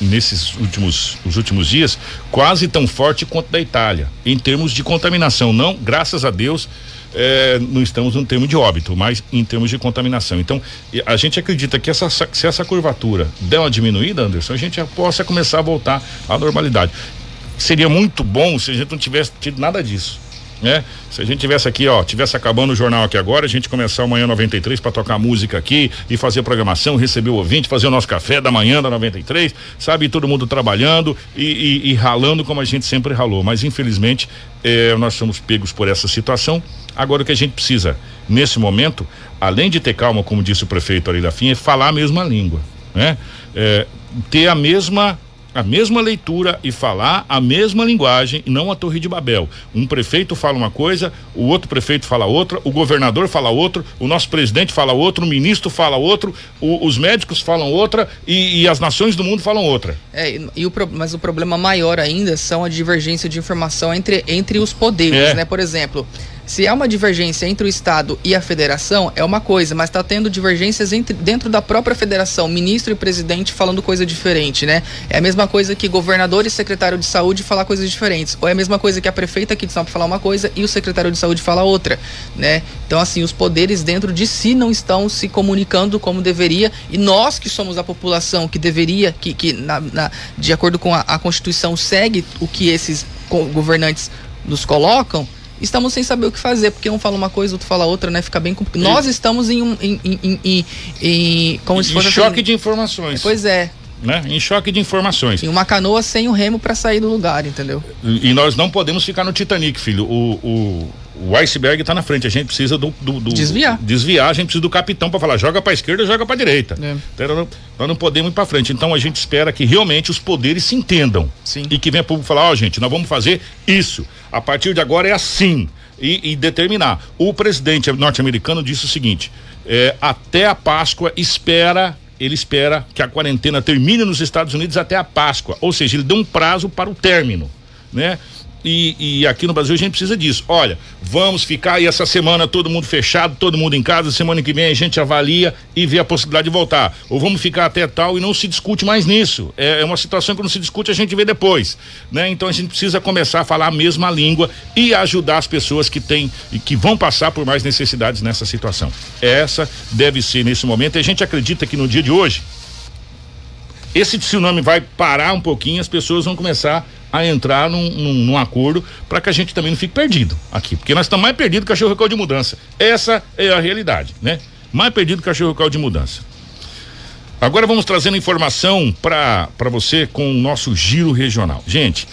[SPEAKER 4] nesses últimos os últimos dias quase tão forte quanto da Itália em termos de contaminação. Não, graças a Deus, é, não estamos no termo de óbito, mas em termos de contaminação. Então, a gente acredita que essa, se essa curvatura der uma diminuída, Anderson, a gente já possa começar a voltar à normalidade seria muito bom se a gente não tivesse tido nada disso. Né? Se a gente tivesse aqui, ó, tivesse acabando o jornal aqui agora, a gente começar o manhã 93 para tocar música aqui e fazer programação, receber o ouvinte, fazer o nosso café da manhã da 93, sabe? Todo mundo trabalhando e, e, e ralando como a gente sempre ralou. Mas infelizmente eh, nós somos pegos por essa situação. Agora o que a gente precisa nesse momento, além de ter calma, como disse o prefeito ali da FIM, é falar a mesma língua, né? É, ter a mesma a mesma leitura e falar a mesma linguagem e não a Torre de Babel. Um prefeito fala uma coisa, o outro prefeito fala outra, o governador fala outro, o nosso presidente fala outro, o ministro fala outro, o, os médicos falam outra e, e, as nações do mundo falam outra.
[SPEAKER 5] É, e, e o, mas o problema maior ainda são a divergência de informação entre, entre os poderes, é. né? Por exemplo, se há uma divergência entre o Estado e a federação, é uma coisa, mas está tendo divergências entre, dentro da própria federação, ministro e presidente falando coisa diferente, né? É a mesma coisa que governador e secretário de saúde falar coisas diferentes. Ou é a mesma coisa que a prefeita aqui de São Paulo falar uma coisa e o secretário de saúde falar outra, né? Então, assim, os poderes dentro de si não estão se comunicando como deveria e nós que somos a população que deveria, que, que na, na de acordo com a, a Constituição, segue o que esses governantes nos colocam, estamos sem saber o que fazer, porque um fala uma coisa, outro fala outra, né? Fica bem complicado. Nós estamos em um. Em, em, em, em como se fosse.
[SPEAKER 4] choque assim, de informações.
[SPEAKER 5] Pois é.
[SPEAKER 4] Né? Em choque de informações.
[SPEAKER 5] Em uma canoa sem o remo para sair do lugar, entendeu?
[SPEAKER 4] E, e, nós não podemos ficar no Titanic, filho. O, o, o iceberg está na frente. A gente precisa do, do, do,
[SPEAKER 5] desviar.
[SPEAKER 4] Desviar. A gente precisa do capitão para falar joga para esquerda, joga para direita. É. Então, nós não podemos ir para frente. Então a gente espera que realmente os poderes se entendam
[SPEAKER 5] Sim.
[SPEAKER 4] e que venha público falar, ó, oh, gente, nós vamos fazer isso. A partir de agora é assim e, e determinar. O presidente norte-americano disse o seguinte: é, até a Páscoa espera ele espera que a quarentena termine nos Estados Unidos até a Páscoa, ou seja, ele deu um prazo para o término, né? E, e, aqui no Brasil a gente precisa disso. Olha, vamos ficar aí essa semana todo mundo fechado, todo mundo em casa. Semana que vem a gente avalia e vê a possibilidade de voltar. Ou vamos ficar até tal e não se discute mais nisso. É, é uma situação que não se discute, a gente vê depois, né? Então a gente precisa começar a falar a mesma língua e ajudar as pessoas que têm e que vão passar por mais necessidades nessa situação. Essa deve ser nesse momento. E a gente acredita que no dia de hoje esse tsunami vai parar um pouquinho, as pessoas vão começar a entrar num, num, num acordo para que a gente também não fique perdido aqui, porque nós estamos mais perdidos que cachorro recal de mudança. Essa é a realidade, né? Mais perdido que cachorro recal de mudança. Agora vamos trazendo informação para você com o nosso giro regional. Gente,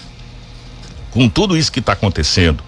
[SPEAKER 4] com tudo isso que está acontecendo,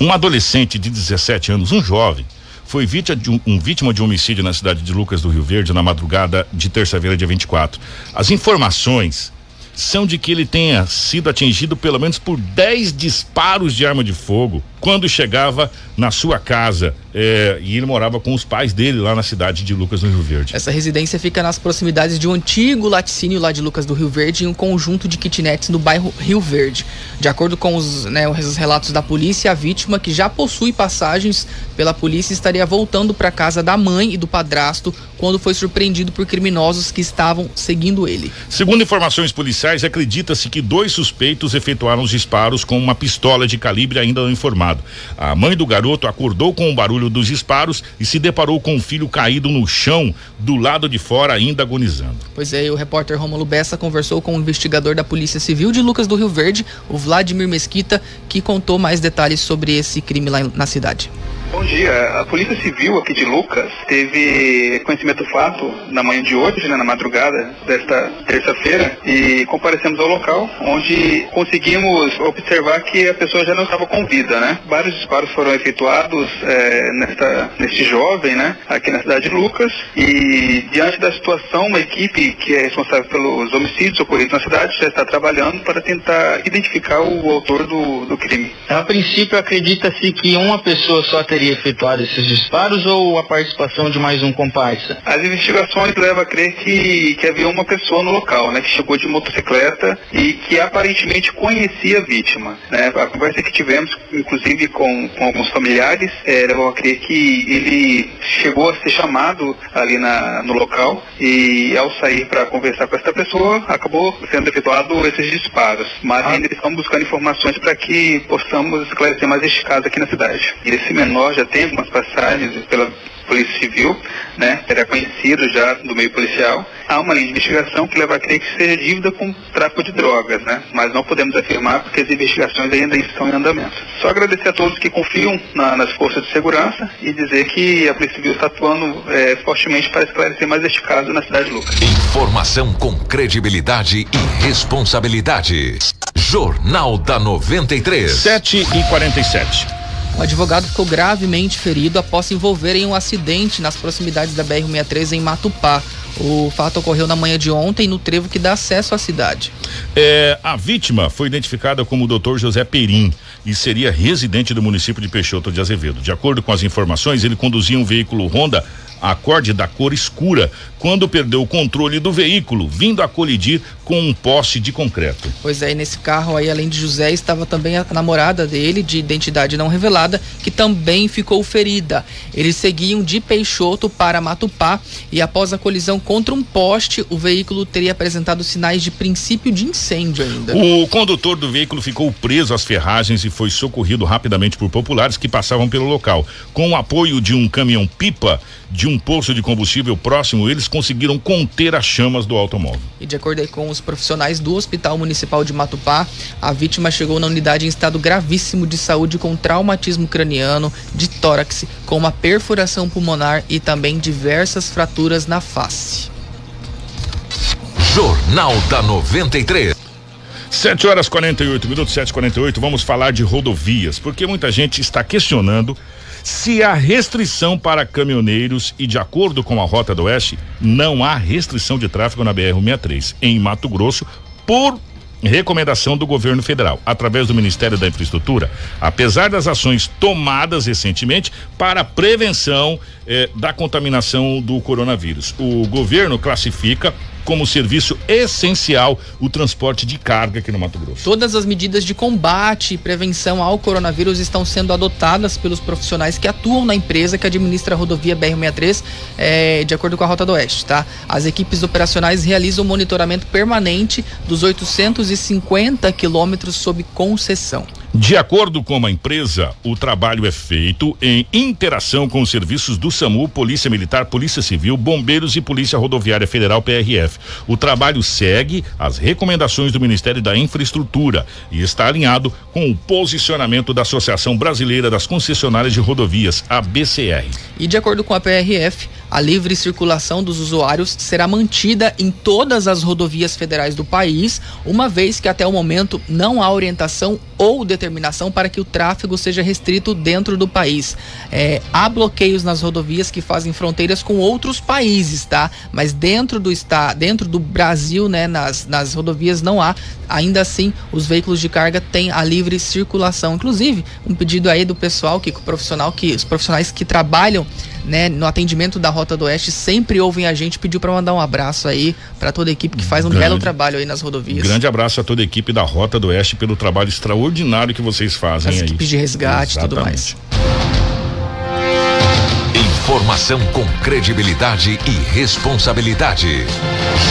[SPEAKER 4] um adolescente de 17 anos, um jovem, foi vítima de um, um, vítima de homicídio na cidade de Lucas do Rio Verde na madrugada de terça-feira, dia 24. As informações são de que ele tenha sido atingido pelo menos por 10 disparos de arma de fogo quando chegava na sua casa é, e ele morava com os pais dele lá na cidade de Lucas do Rio Verde.
[SPEAKER 5] Essa residência fica nas proximidades de um antigo laticínio lá de Lucas do Rio Verde e um conjunto de kitnets no bairro Rio Verde. De acordo com os, né, os relatos da polícia, a vítima, que já possui passagens pela polícia, estaria voltando para casa da mãe e do padrasto quando foi surpreendido por criminosos que estavam seguindo ele.
[SPEAKER 4] Segundo informações policiais, acredita-se que dois suspeitos efetuaram os disparos com uma pistola de calibre ainda não informado. A mãe do garoto acordou com o barulho dos disparos e se deparou com o filho caído no chão, do lado de fora, ainda agonizando.
[SPEAKER 5] Pois é, o repórter Romulo Bessa conversou com o investigador da Polícia Civil de Lucas do Rio Verde, o Vladimir Mesquita, que contou mais detalhes sobre esse crime lá na cidade.
[SPEAKER 21] Bom dia. A Polícia Civil aqui de Lucas teve conhecimento do fato na manhã de hoje, né, na madrugada desta terça-feira, e comparecemos ao local, onde conseguimos observar que a pessoa já não estava com vida, né? Vários disparos foram efetuados é, nesta, neste jovem, né, aqui na cidade de Lucas, e diante da situação, uma equipe que é responsável pelos homicídios ocorridos na cidade já está trabalhando para tentar identificar o autor do, do crime.
[SPEAKER 22] A princípio, acredita-se que uma pessoa só teria efetuado esses disparos ou a participação de mais um comparsa?
[SPEAKER 21] As investigações levam a crer que, que havia uma pessoa no local, né, que chegou de motocicleta e que aparentemente conhecia a vítima. Né? A conversa que tivemos, inclusive com, com alguns familiares, é, levou a crer que ele chegou a ser chamado ali na, no local e ao sair para conversar com essa pessoa, acabou sendo efetuado esses disparos. Mas ah. ainda estamos buscando informações para que possamos esclarecer mais este caso aqui na cidade. E esse menor já tem algumas passagens pela Polícia Civil, né? Era conhecido já do meio policial. Há uma linha de investigação que leva a crer que seja dívida com tráfico de drogas, né? Mas não podemos afirmar porque as investigações ainda estão em andamento. Só agradecer a todos que confiam na, nas forças de segurança e dizer que a Polícia Civil está atuando é, fortemente para esclarecer mais este caso na cidade de Lucas.
[SPEAKER 1] Informação com credibilidade e responsabilidade. Jornal da 93.
[SPEAKER 4] 7 e 47.
[SPEAKER 5] O advogado ficou gravemente ferido após se envolver em um acidente nas proximidades da BR-63 em Matupá. O fato ocorreu na manhã de ontem no trevo que dá acesso à cidade.
[SPEAKER 4] É, a vítima foi identificada como o Dr. José Perim e seria residente do município de Peixoto de Azevedo. De acordo com as informações, ele conduzia um veículo Honda Acorde da cor escura quando perdeu o controle do veículo, vindo a colidir com um poste de concreto.
[SPEAKER 5] Pois é, e nesse carro aí, além de José, estava também a namorada dele, de identidade não revelada, que também ficou ferida. Eles seguiam de Peixoto para Matupá e após a colisão contra um poste, o veículo teria apresentado sinais de princípio de incêndio ainda.
[SPEAKER 4] O condutor do veículo ficou preso às ferragens e foi socorrido rapidamente por populares que passavam pelo local. Com o apoio de um caminhão-pipa de um poço de combustível próximo, eles conseguiram conter as chamas do automóvel.
[SPEAKER 5] E de acordo com os profissionais do Hospital Municipal de Matupá, a vítima chegou na unidade em estado gravíssimo de saúde com traumatismo craniano, de tórax, com uma perfuração pulmonar e também diversas fraturas na face.
[SPEAKER 1] Jornal da 93.
[SPEAKER 4] 7 horas 48 minutos, 7h48, vamos falar de rodovias, porque muita gente está questionando se há restrição para caminhoneiros e de acordo com a Rota do Oeste, não há restrição de tráfego na BR-163 em Mato Grosso por recomendação do governo federal, através do Ministério da Infraestrutura, apesar das ações tomadas recentemente para a prevenção eh, da contaminação do coronavírus. O governo classifica como serviço essencial o transporte de carga aqui no Mato Grosso.
[SPEAKER 5] Todas as medidas de combate e prevenção ao coronavírus estão sendo adotadas pelos profissionais que atuam na empresa que administra a rodovia BR-63, eh, de acordo com a Rota do Oeste, tá? As equipes operacionais realizam monitoramento permanente dos 850 quilômetros sob concessão.
[SPEAKER 4] De acordo com a empresa, o trabalho é feito em interação com os serviços do SAMU, Polícia Militar, Polícia Civil, Bombeiros e Polícia Rodoviária Federal PRF. O trabalho segue as recomendações do Ministério da Infraestrutura e está alinhado com o posicionamento da Associação Brasileira das Concessionárias de Rodovias, a BCR.
[SPEAKER 5] E de acordo com a PRF, a livre circulação dos usuários será mantida em todas as rodovias federais do país, uma vez que até o momento não há orientação ou determinação para que o tráfego seja restrito dentro do país. É, há bloqueios nas rodovias que fazem fronteiras com outros países, tá? Mas dentro do estado, dentro do Brasil, né, nas, nas rodovias não há. Ainda assim, os veículos de carga têm a livre circulação. Inclusive, um pedido aí do pessoal que profissional que os profissionais que trabalham né, no atendimento da Rota do Oeste sempre ouvem a gente, pediu para mandar um abraço aí para toda a equipe que faz um
[SPEAKER 4] Grande.
[SPEAKER 5] belo trabalho aí nas rodovias.
[SPEAKER 4] Grande abraço a toda a equipe da Rota do Oeste pelo trabalho extraordinário que vocês fazem
[SPEAKER 5] As
[SPEAKER 4] aí.
[SPEAKER 5] equipes de resgate e tudo mais.
[SPEAKER 1] Informação com credibilidade e responsabilidade.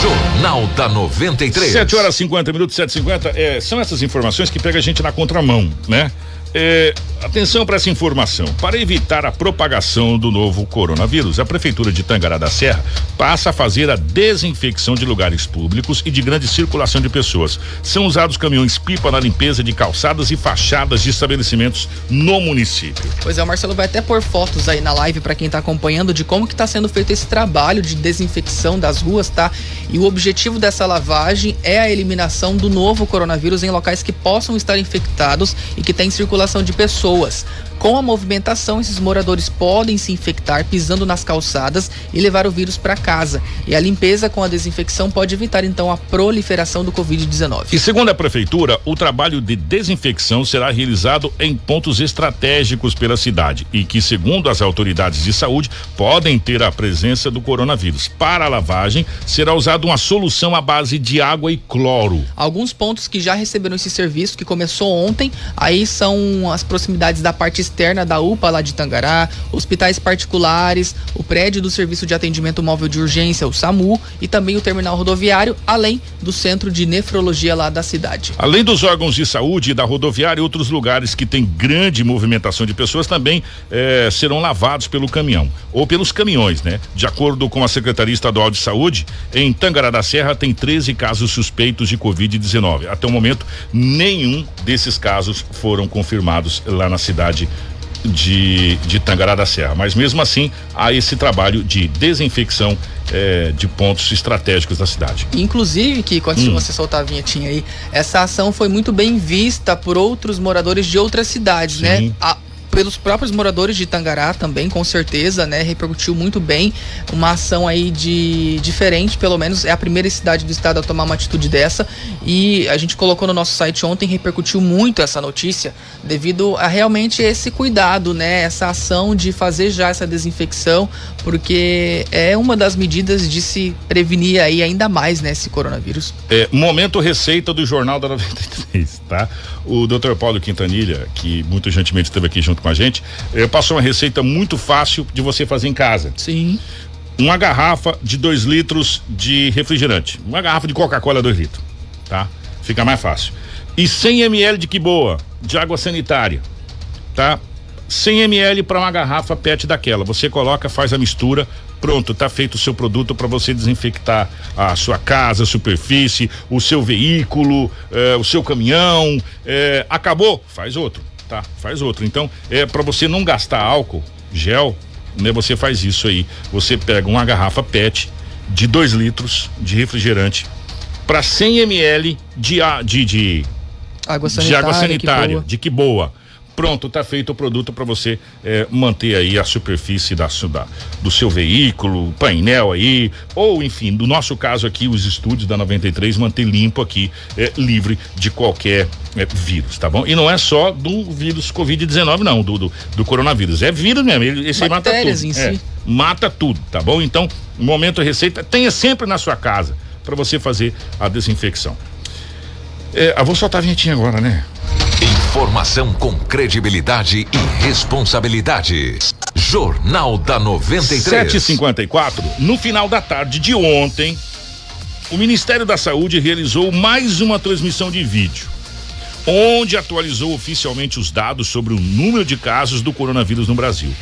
[SPEAKER 1] Jornal da 93.
[SPEAKER 4] 7 horas 50 minutos, 7h50. É, são essas informações que pega a gente na contramão, né? É, atenção para essa informação. Para evitar a propagação do novo coronavírus, a Prefeitura de Tangará da Serra passa a fazer a desinfecção de lugares públicos e de grande circulação de pessoas. São usados caminhões-pipa na limpeza de calçadas e fachadas de estabelecimentos no município.
[SPEAKER 5] Pois é, o Marcelo vai até pôr fotos aí na live para quem tá acompanhando de como que tá sendo feito esse trabalho de desinfecção das ruas, tá? E o objetivo dessa lavagem é a eliminação do novo coronavírus em locais que possam estar infectados e que têm circulação de pessoas pessoas. Com a movimentação, esses moradores podem se infectar pisando nas calçadas e levar o vírus para casa. E a limpeza com a desinfecção pode evitar então a proliferação do Covid-19.
[SPEAKER 4] E segundo a prefeitura, o trabalho de desinfecção será realizado em pontos estratégicos pela cidade e que, segundo as autoridades de saúde, podem ter a presença do coronavírus. Para a lavagem, será usada uma solução à base de água e cloro.
[SPEAKER 5] Alguns pontos que já receberam esse serviço, que começou ontem, aí são as proximidades da parte externa da UPA lá de Tangará, hospitais particulares, o prédio do Serviço de Atendimento Móvel de Urgência, o SAMU, e também o terminal rodoviário, além do centro de nefrologia lá da cidade.
[SPEAKER 4] Além dos órgãos de saúde da rodoviária e outros lugares que têm grande movimentação de pessoas também eh, serão lavados pelo caminhão ou pelos caminhões, né? De acordo com a Secretaria Estadual de Saúde, em Tangará da Serra tem 13 casos suspeitos de Covid-19. Até o momento, nenhum desses casos foram confirmados lá na cidade de, de Tangará da Serra. Mas mesmo assim, há esse trabalho de desinfecção eh, de pontos estratégicos da cidade.
[SPEAKER 5] Inclusive, antes de
[SPEAKER 4] Hum.
[SPEAKER 5] você soltar a vinhetinha aí, essa ação foi muito bem vista por outros moradores de outras cidades, né?
[SPEAKER 4] Sim.
[SPEAKER 5] A- pelos próprios moradores de Tangará também, com certeza, né? Repercutiu muito bem. Uma ação aí de diferente, pelo menos é a primeira cidade do estado a tomar uma atitude dessa. E a gente colocou no nosso site ontem, repercutiu muito essa notícia, devido a realmente esse cuidado, né? Essa ação de fazer já essa desinfecção, porque é uma das medidas de se prevenir aí ainda mais, né, esse coronavírus.
[SPEAKER 4] É, momento receita do Jornal da 93, tá? O Dr. Paulo Quintanilha, que muito gentilmente esteve aqui junto com a gente, eh, passou uma receita muito fácil de você fazer em casa.
[SPEAKER 5] Sim.
[SPEAKER 4] Uma garrafa de 2 litros de refrigerante. Uma garrafa de Coca-Cola 2 litros, tá? Fica mais fácil. E 100 ml de que boa, de água sanitária, tá? 100 ml para uma garrafa PET daquela. Você coloca, faz a mistura, pronto, tá feito o seu produto para você desinfectar a sua casa, a superfície, o seu veículo, eh, o seu caminhão. eh, acabou, faz outro, tá? Faz outro. Então, é para você não gastar álcool, gel, né? Você faz isso aí. Você pega uma garrafa PET de 2 litros de refrigerante para 100 ml de, de, de
[SPEAKER 5] Água
[SPEAKER 4] de
[SPEAKER 5] sanitária.
[SPEAKER 4] água
[SPEAKER 5] que
[SPEAKER 4] sanitária,
[SPEAKER 5] boa.
[SPEAKER 4] de que boa. Pronto, tá feito o produto para você é, manter aí a superfície da, da, do seu veículo, painel aí, ou enfim, do nosso caso aqui, os estúdios da 93, manter limpo aqui, é, livre de qualquer é, vírus, tá bom? E não é só do vírus Covid-19, não, do, do, do, coronavírus. É vírus mesmo, ele, esse aí mata tudo. Em si. É, mata tudo, tá bom? Então, momento receita, tenha sempre na sua casa para você fazer a desinfecção. É, eu vou soltar a vinhetinha agora, né?
[SPEAKER 1] Informação com credibilidade e responsabilidade. Jornal da 93.
[SPEAKER 4] 754. No final da tarde de ontem, o Ministério da Saúde realizou mais uma transmissão de vídeo, onde atualizou oficialmente os dados sobre o número de casos do coronavírus no Brasil.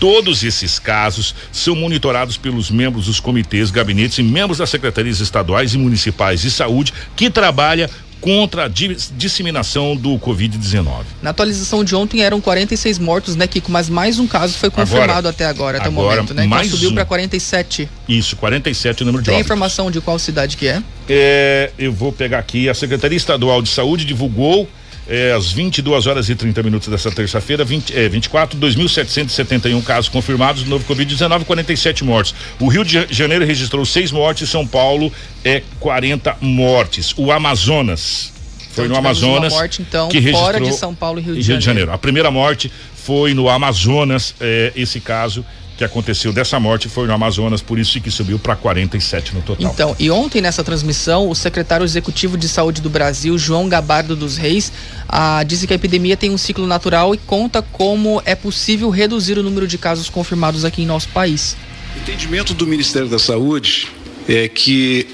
[SPEAKER 4] Todos esses casos são monitorados pelos membros dos comitês, gabinetes e membros das secretarias estaduais e municipais de saúde que trabalham contra a disseminação do Covid-19.
[SPEAKER 5] Na atualização de ontem eram 46 mortos, né, Kiko? Mas mais um caso foi confirmado agora, até agora, até agora, o momento, né? Então mais então subiu um. para 47.
[SPEAKER 4] Isso, 47 o número de
[SPEAKER 5] Tem informação de qual cidade que é?
[SPEAKER 4] É, eu vou pegar aqui. A Secretaria Estadual de Saúde divulgou é, às 22 horas e 30 minutos dessa terça-feira, 20, é, 24, 2.771 casos confirmados do novo Covid-19, 47 mortes. O Rio de Janeiro registrou seis mortes, São Paulo é 40 mortes. O Amazonas. Foi então, no Amazonas.
[SPEAKER 5] morte, então, que registrou fora de São Paulo e Rio de, Rio Janeiro. de Janeiro.
[SPEAKER 4] A primeira morte foi no Amazonas, é, esse caso que aconteceu dessa morte foi no Amazonas, por isso que subiu para 47 no total.
[SPEAKER 5] Então, e ontem nessa transmissão, o secretário executivo de saúde do Brasil, João Gabardo dos Reis, ah, disse que a epidemia tem um ciclo natural e conta como é possível reduzir o número de casos confirmados aqui em nosso país.
[SPEAKER 23] O entendimento do Ministério da Saúde é que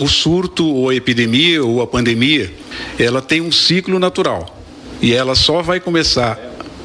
[SPEAKER 23] o surto ou a epidemia ou a pandemia, ela tem um ciclo natural e ela só vai começar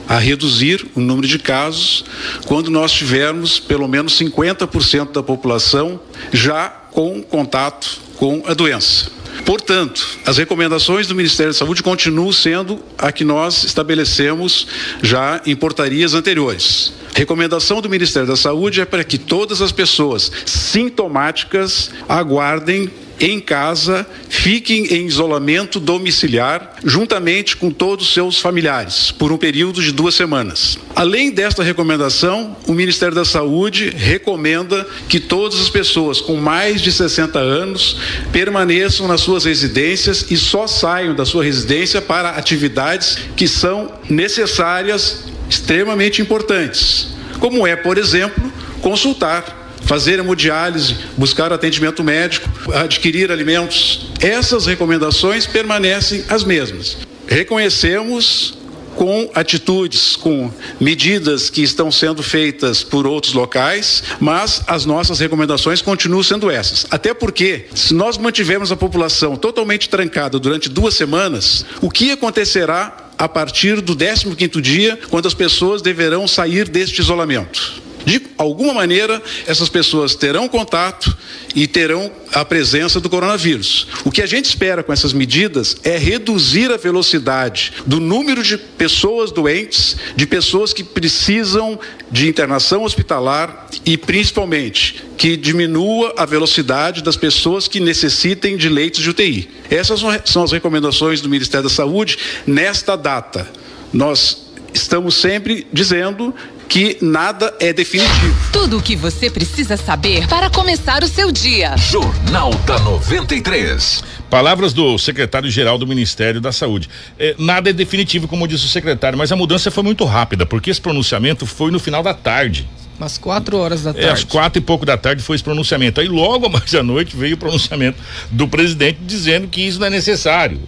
[SPEAKER 23] a reduzir o número de casos quando nós tivermos pelo menos 50% da população já com contato com a doença. Portanto, as recomendações do Ministério da Saúde continuam sendo a que nós estabelecemos já em portarias anteriores. Recomendação do Ministério da Saúde é para que todas as pessoas sintomáticas aguardem em casa, fiquem em isolamento domiciliar, juntamente com todos os seus familiares, por um período de duas semanas. Além desta recomendação, o Ministério da Saúde recomenda que todas as pessoas com mais de 60 anos permaneçam nas suas residências e só saiam da sua residência para atividades que são necessárias, extremamente importantes, como é, por exemplo, consultar fazer hemodiálise, buscar atendimento médico, adquirir alimentos. Essas recomendações permanecem as mesmas. Reconhecemos com atitudes, com medidas que estão sendo feitas por outros locais, mas as nossas recomendações continuam sendo essas. Até porque, se nós mantivermos a população totalmente trancada durante duas semanas, o que acontecerá a partir do 15 quinto dia, quando as pessoas deverão sair deste isolamento? De alguma maneira, essas pessoas terão contato e terão a presença do coronavírus. O que a gente espera com essas medidas é reduzir a velocidade do número de pessoas doentes, de pessoas que precisam de internação hospitalar e, principalmente, que diminua a velocidade das pessoas que necessitem de leitos de UTI. Essas são as recomendações do Ministério da Saúde nesta data. Nós estamos sempre dizendo que nada é definitivo.
[SPEAKER 7] Tudo o que você precisa saber para começar o seu dia.
[SPEAKER 1] Jornal da 93.
[SPEAKER 4] Palavras do secretário-geral do Ministério da Saúde. É, nada é definitivo, como disse o secretário, mas a mudança foi muito rápida, porque esse pronunciamento foi no final da tarde.
[SPEAKER 5] Umas quatro horas da tarde.
[SPEAKER 4] É, às quatro e pouco da tarde foi esse pronunciamento. Aí logo mais à noite veio o pronunciamento do presidente dizendo que isso não é necessário.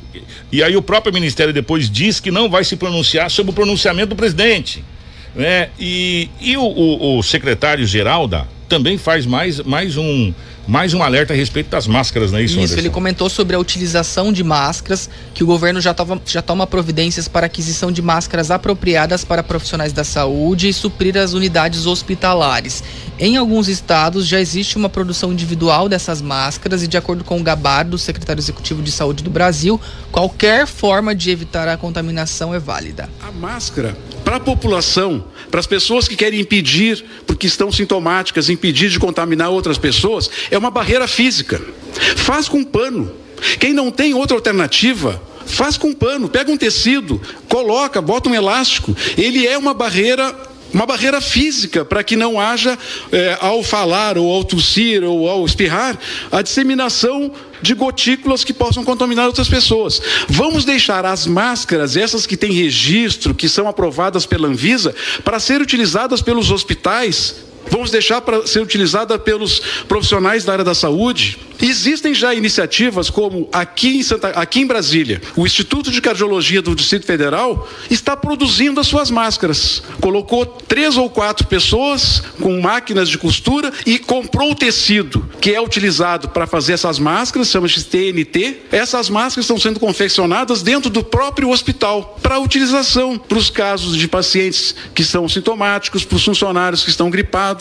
[SPEAKER 4] E aí o próprio Ministério depois diz que não vai se pronunciar sobre o pronunciamento do presidente né? E, e o, o, o secretário-geral da também faz mais, mais um mais um alerta a respeito das máscaras, não é isso?
[SPEAKER 5] Isso, Anderson? ele comentou sobre a utilização de máscaras, que o governo já, tava, já toma providências para aquisição de máscaras apropriadas para profissionais da saúde e suprir as unidades hospitalares. Em alguns estados já existe uma produção individual dessas máscaras e, de acordo com o Gabardo, secretário executivo de saúde do Brasil, qualquer forma de evitar a contaminação é válida.
[SPEAKER 23] A máscara para a população, para as pessoas que querem impedir, porque estão sintomáticas, impedir de contaminar outras pessoas, é uma barreira física. Faz com pano. Quem não tem outra alternativa, Faz com pano, pega um tecido, coloca, bota um elástico. Ele é uma barreira uma barreira física para que não haja, é, ao falar ou ao tossir ou ao espirrar, a disseminação de gotículas que possam contaminar outras pessoas. Vamos deixar as máscaras, essas que têm registro, que são aprovadas pela Anvisa, para ser utilizadas pelos hospitais Vamos deixar para ser utilizada pelos profissionais da área da saúde? Existem já iniciativas como aqui em, Santa, aqui em Brasília, o Instituto de Cardiologia do Distrito Federal está produzindo as suas máscaras. Colocou três ou quatro pessoas com máquinas de costura e comprou o tecido que é utilizado para fazer essas máscaras, chama-se TNT. Essas máscaras estão sendo confeccionadas dentro do próprio hospital para utilização para os casos de pacientes que são sintomáticos, para os funcionários que estão gripados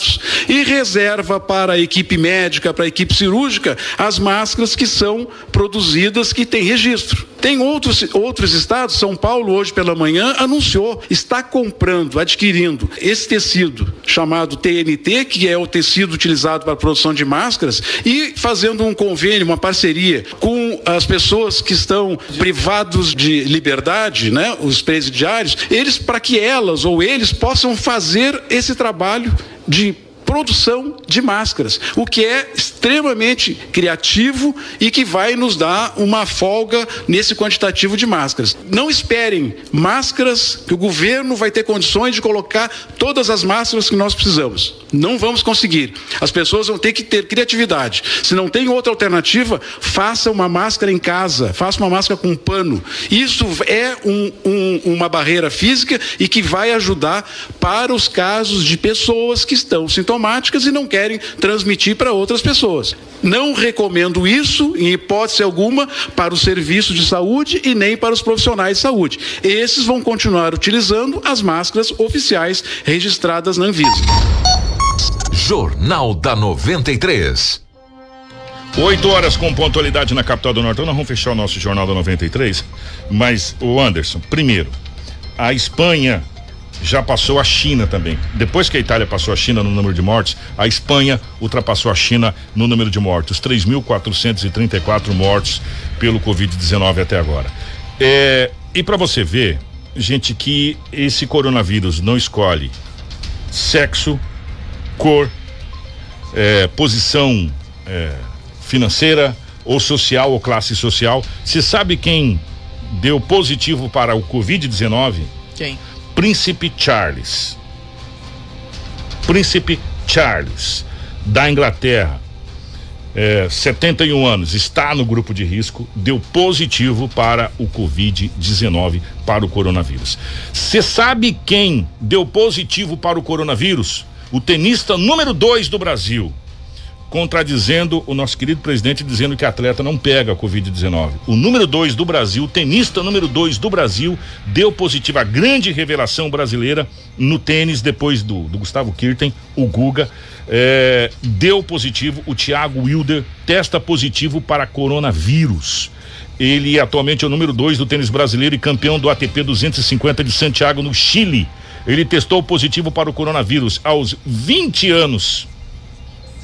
[SPEAKER 23] e reserva para a equipe médica, para a equipe cirúrgica as máscaras que são produzidas que têm registro. Tem outros, outros estados, São Paulo hoje pela manhã anunciou, está comprando, adquirindo esse tecido chamado TNT, que é o tecido utilizado para a produção de máscaras, e fazendo um convênio, uma parceria com as pessoas que estão privados de liberdade, né, os presidiários, eles para que elas ou eles possam fazer esse trabalho de produção de máscaras, o que é extremamente criativo e que vai nos dar uma folga nesse quantitativo de máscaras. Não esperem máscaras que o governo vai ter condições de colocar todas as máscaras que nós precisamos. Não vamos conseguir. As pessoas vão ter que ter criatividade. Se não tem outra alternativa, faça uma máscara em casa, faça uma máscara com pano. Isso é um, um, uma barreira física e que vai ajudar para os casos de pessoas que estão sintomáticas e não querem transmitir para outras pessoas. Não recomendo isso, em hipótese alguma, para o serviço de saúde e nem para os profissionais de saúde. Esses vão continuar utilizando as máscaras oficiais registradas na Anvisa.
[SPEAKER 1] Jornal da 93.
[SPEAKER 4] 8 horas com pontualidade na capital do Norte. Nós vamos fechar o nosso Jornal da 93. Mas, o Anderson, primeiro, a Espanha já passou a China também. Depois que a Itália passou a China no número de mortes, a Espanha ultrapassou a China no número de mortos. 3.434 mortos pelo Covid-19 até agora. É, e para você ver, gente, que esse coronavírus não escolhe sexo, cor, é, posição é, financeira ou social ou classe social. Você sabe quem deu positivo para o Covid-19?
[SPEAKER 5] Quem?
[SPEAKER 4] Príncipe Charles. Príncipe Charles, da Inglaterra. É, 71 anos, está no grupo de risco, deu positivo para o Covid-19, para o coronavírus. Você sabe quem deu positivo para o coronavírus? O tenista número 2 do Brasil, contradizendo o nosso querido presidente dizendo que atleta não pega a Covid-19. O número 2 do Brasil, tenista número 2 do Brasil, deu positivo a grande revelação brasileira no tênis depois do, do Gustavo Kirten, o Guga. É, deu positivo, o Thiago Wilder testa positivo para coronavírus. Ele atualmente é o número 2 do tênis brasileiro e campeão do ATP 250 de Santiago, no Chile. Ele testou positivo para o coronavírus aos 20 anos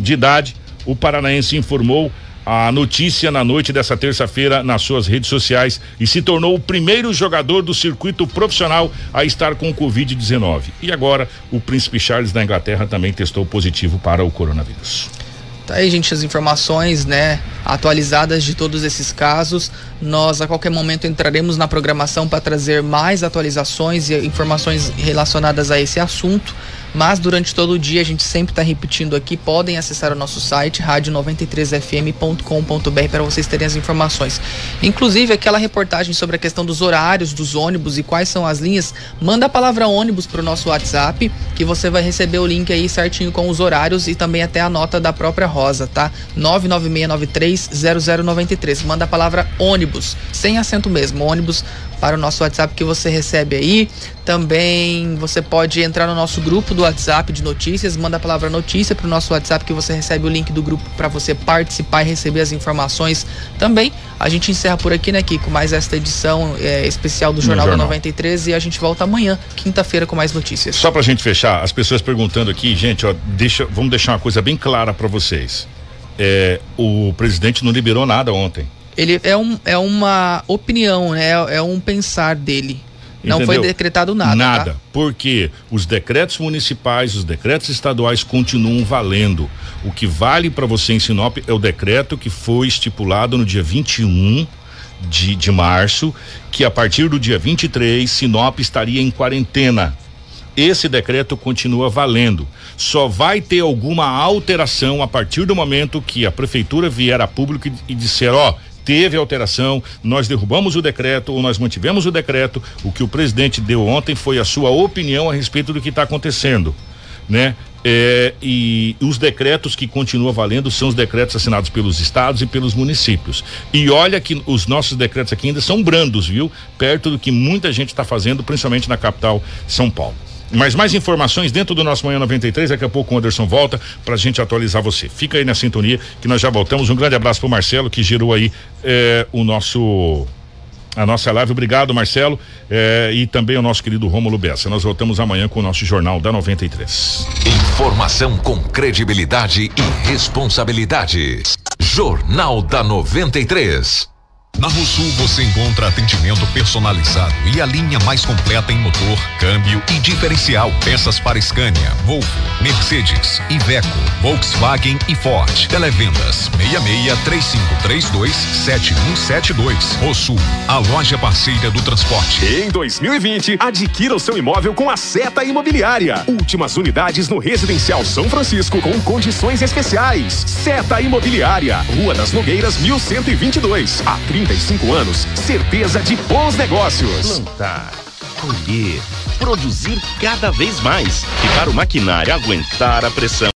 [SPEAKER 4] de idade. O paranaense informou a notícia na noite dessa terça-feira nas suas redes sociais e se tornou o primeiro jogador do circuito profissional a estar com o Covid-19. E agora o príncipe Charles da Inglaterra também testou positivo para o coronavírus.
[SPEAKER 5] Tá aí, gente, as informações, né, atualizadas de todos esses casos. Nós a qualquer momento entraremos na programação para trazer mais atualizações e informações relacionadas a esse assunto. Mas durante todo o dia a gente sempre está repetindo aqui. Podem acessar o nosso site rádio93fm.com.br para vocês terem as informações. Inclusive aquela reportagem sobre a questão dos horários dos ônibus e quais são as linhas. Manda a palavra ônibus para o nosso WhatsApp que você vai receber o link aí certinho com os horários e também até a nota da própria Rosa, tá? 996930093. Manda a palavra ônibus, sem acento mesmo, ônibus para o nosso WhatsApp que você recebe aí. Também você pode entrar no nosso grupo do WhatsApp de notícias, manda a palavra notícia para o nosso WhatsApp que você recebe o link do grupo para você participar e receber as informações também. A gente encerra por aqui, né, Kiko? Mais esta edição é, especial do Jornal, Jornal da 93 e a gente volta amanhã, quinta-feira, com mais notícias.
[SPEAKER 4] Só pra gente fechar, as pessoas perguntando aqui, gente, ó, deixa, vamos deixar uma coisa bem clara para vocês. É, o presidente não liberou nada ontem.
[SPEAKER 5] Ele é, um, é uma opinião, né? É, é um pensar dele. Não
[SPEAKER 4] Entendeu?
[SPEAKER 5] foi decretado nada.
[SPEAKER 4] Nada.
[SPEAKER 5] tá?
[SPEAKER 4] Porque os decretos municipais, os decretos estaduais continuam valendo. O que vale para você em Sinop é o decreto que foi estipulado no dia 21 de, de março, que a partir do dia 23, Sinop estaria em quarentena. Esse decreto continua valendo. Só vai ter alguma alteração a partir do momento que a prefeitura vier a público e, e disser, ó, teve alteração, nós derrubamos o decreto ou nós mantivemos o decreto. O que o presidente deu ontem foi a sua opinião a respeito do que está acontecendo, né? É, e os decretos que continuam valendo são os decretos assinados pelos estados e pelos municípios. E olha que os nossos decretos aqui ainda são brandos, viu? Perto do que muita gente está fazendo, principalmente na capital São Paulo. Mas mais informações dentro do nosso Manhã 93. Daqui a pouco o Anderson volta pra gente atualizar você. Fica aí na sintonia que nós já voltamos. Um grande abraço pro Marcelo que girou aí eh, o nosso. A nossa live, obrigado Marcelo eh, e também o nosso querido Rômulo Bessa. Nós voltamos amanhã com o nosso Jornal da 93.
[SPEAKER 1] Informação com credibilidade e responsabilidade. Jornal da 93.
[SPEAKER 24] Na Rosul você encontra atendimento personalizado e a linha mais completa em motor, câmbio e diferencial. Peças para Scania, Volvo, Mercedes, Iveco, Volkswagen e Ford. Televendas 66 3532 7172. Rosul, a loja parceira do transporte.
[SPEAKER 25] Em 2020, adquira o seu imóvel com a Seta Imobiliária. Últimas unidades no Residencial São Francisco com condições especiais. Seta Imobiliária, Rua das Nogueiras, 1122. Há 35 anos, certeza de bons negócios.
[SPEAKER 26] Plantar, colher, produzir cada vez mais e para o maquinário aguentar a pressão.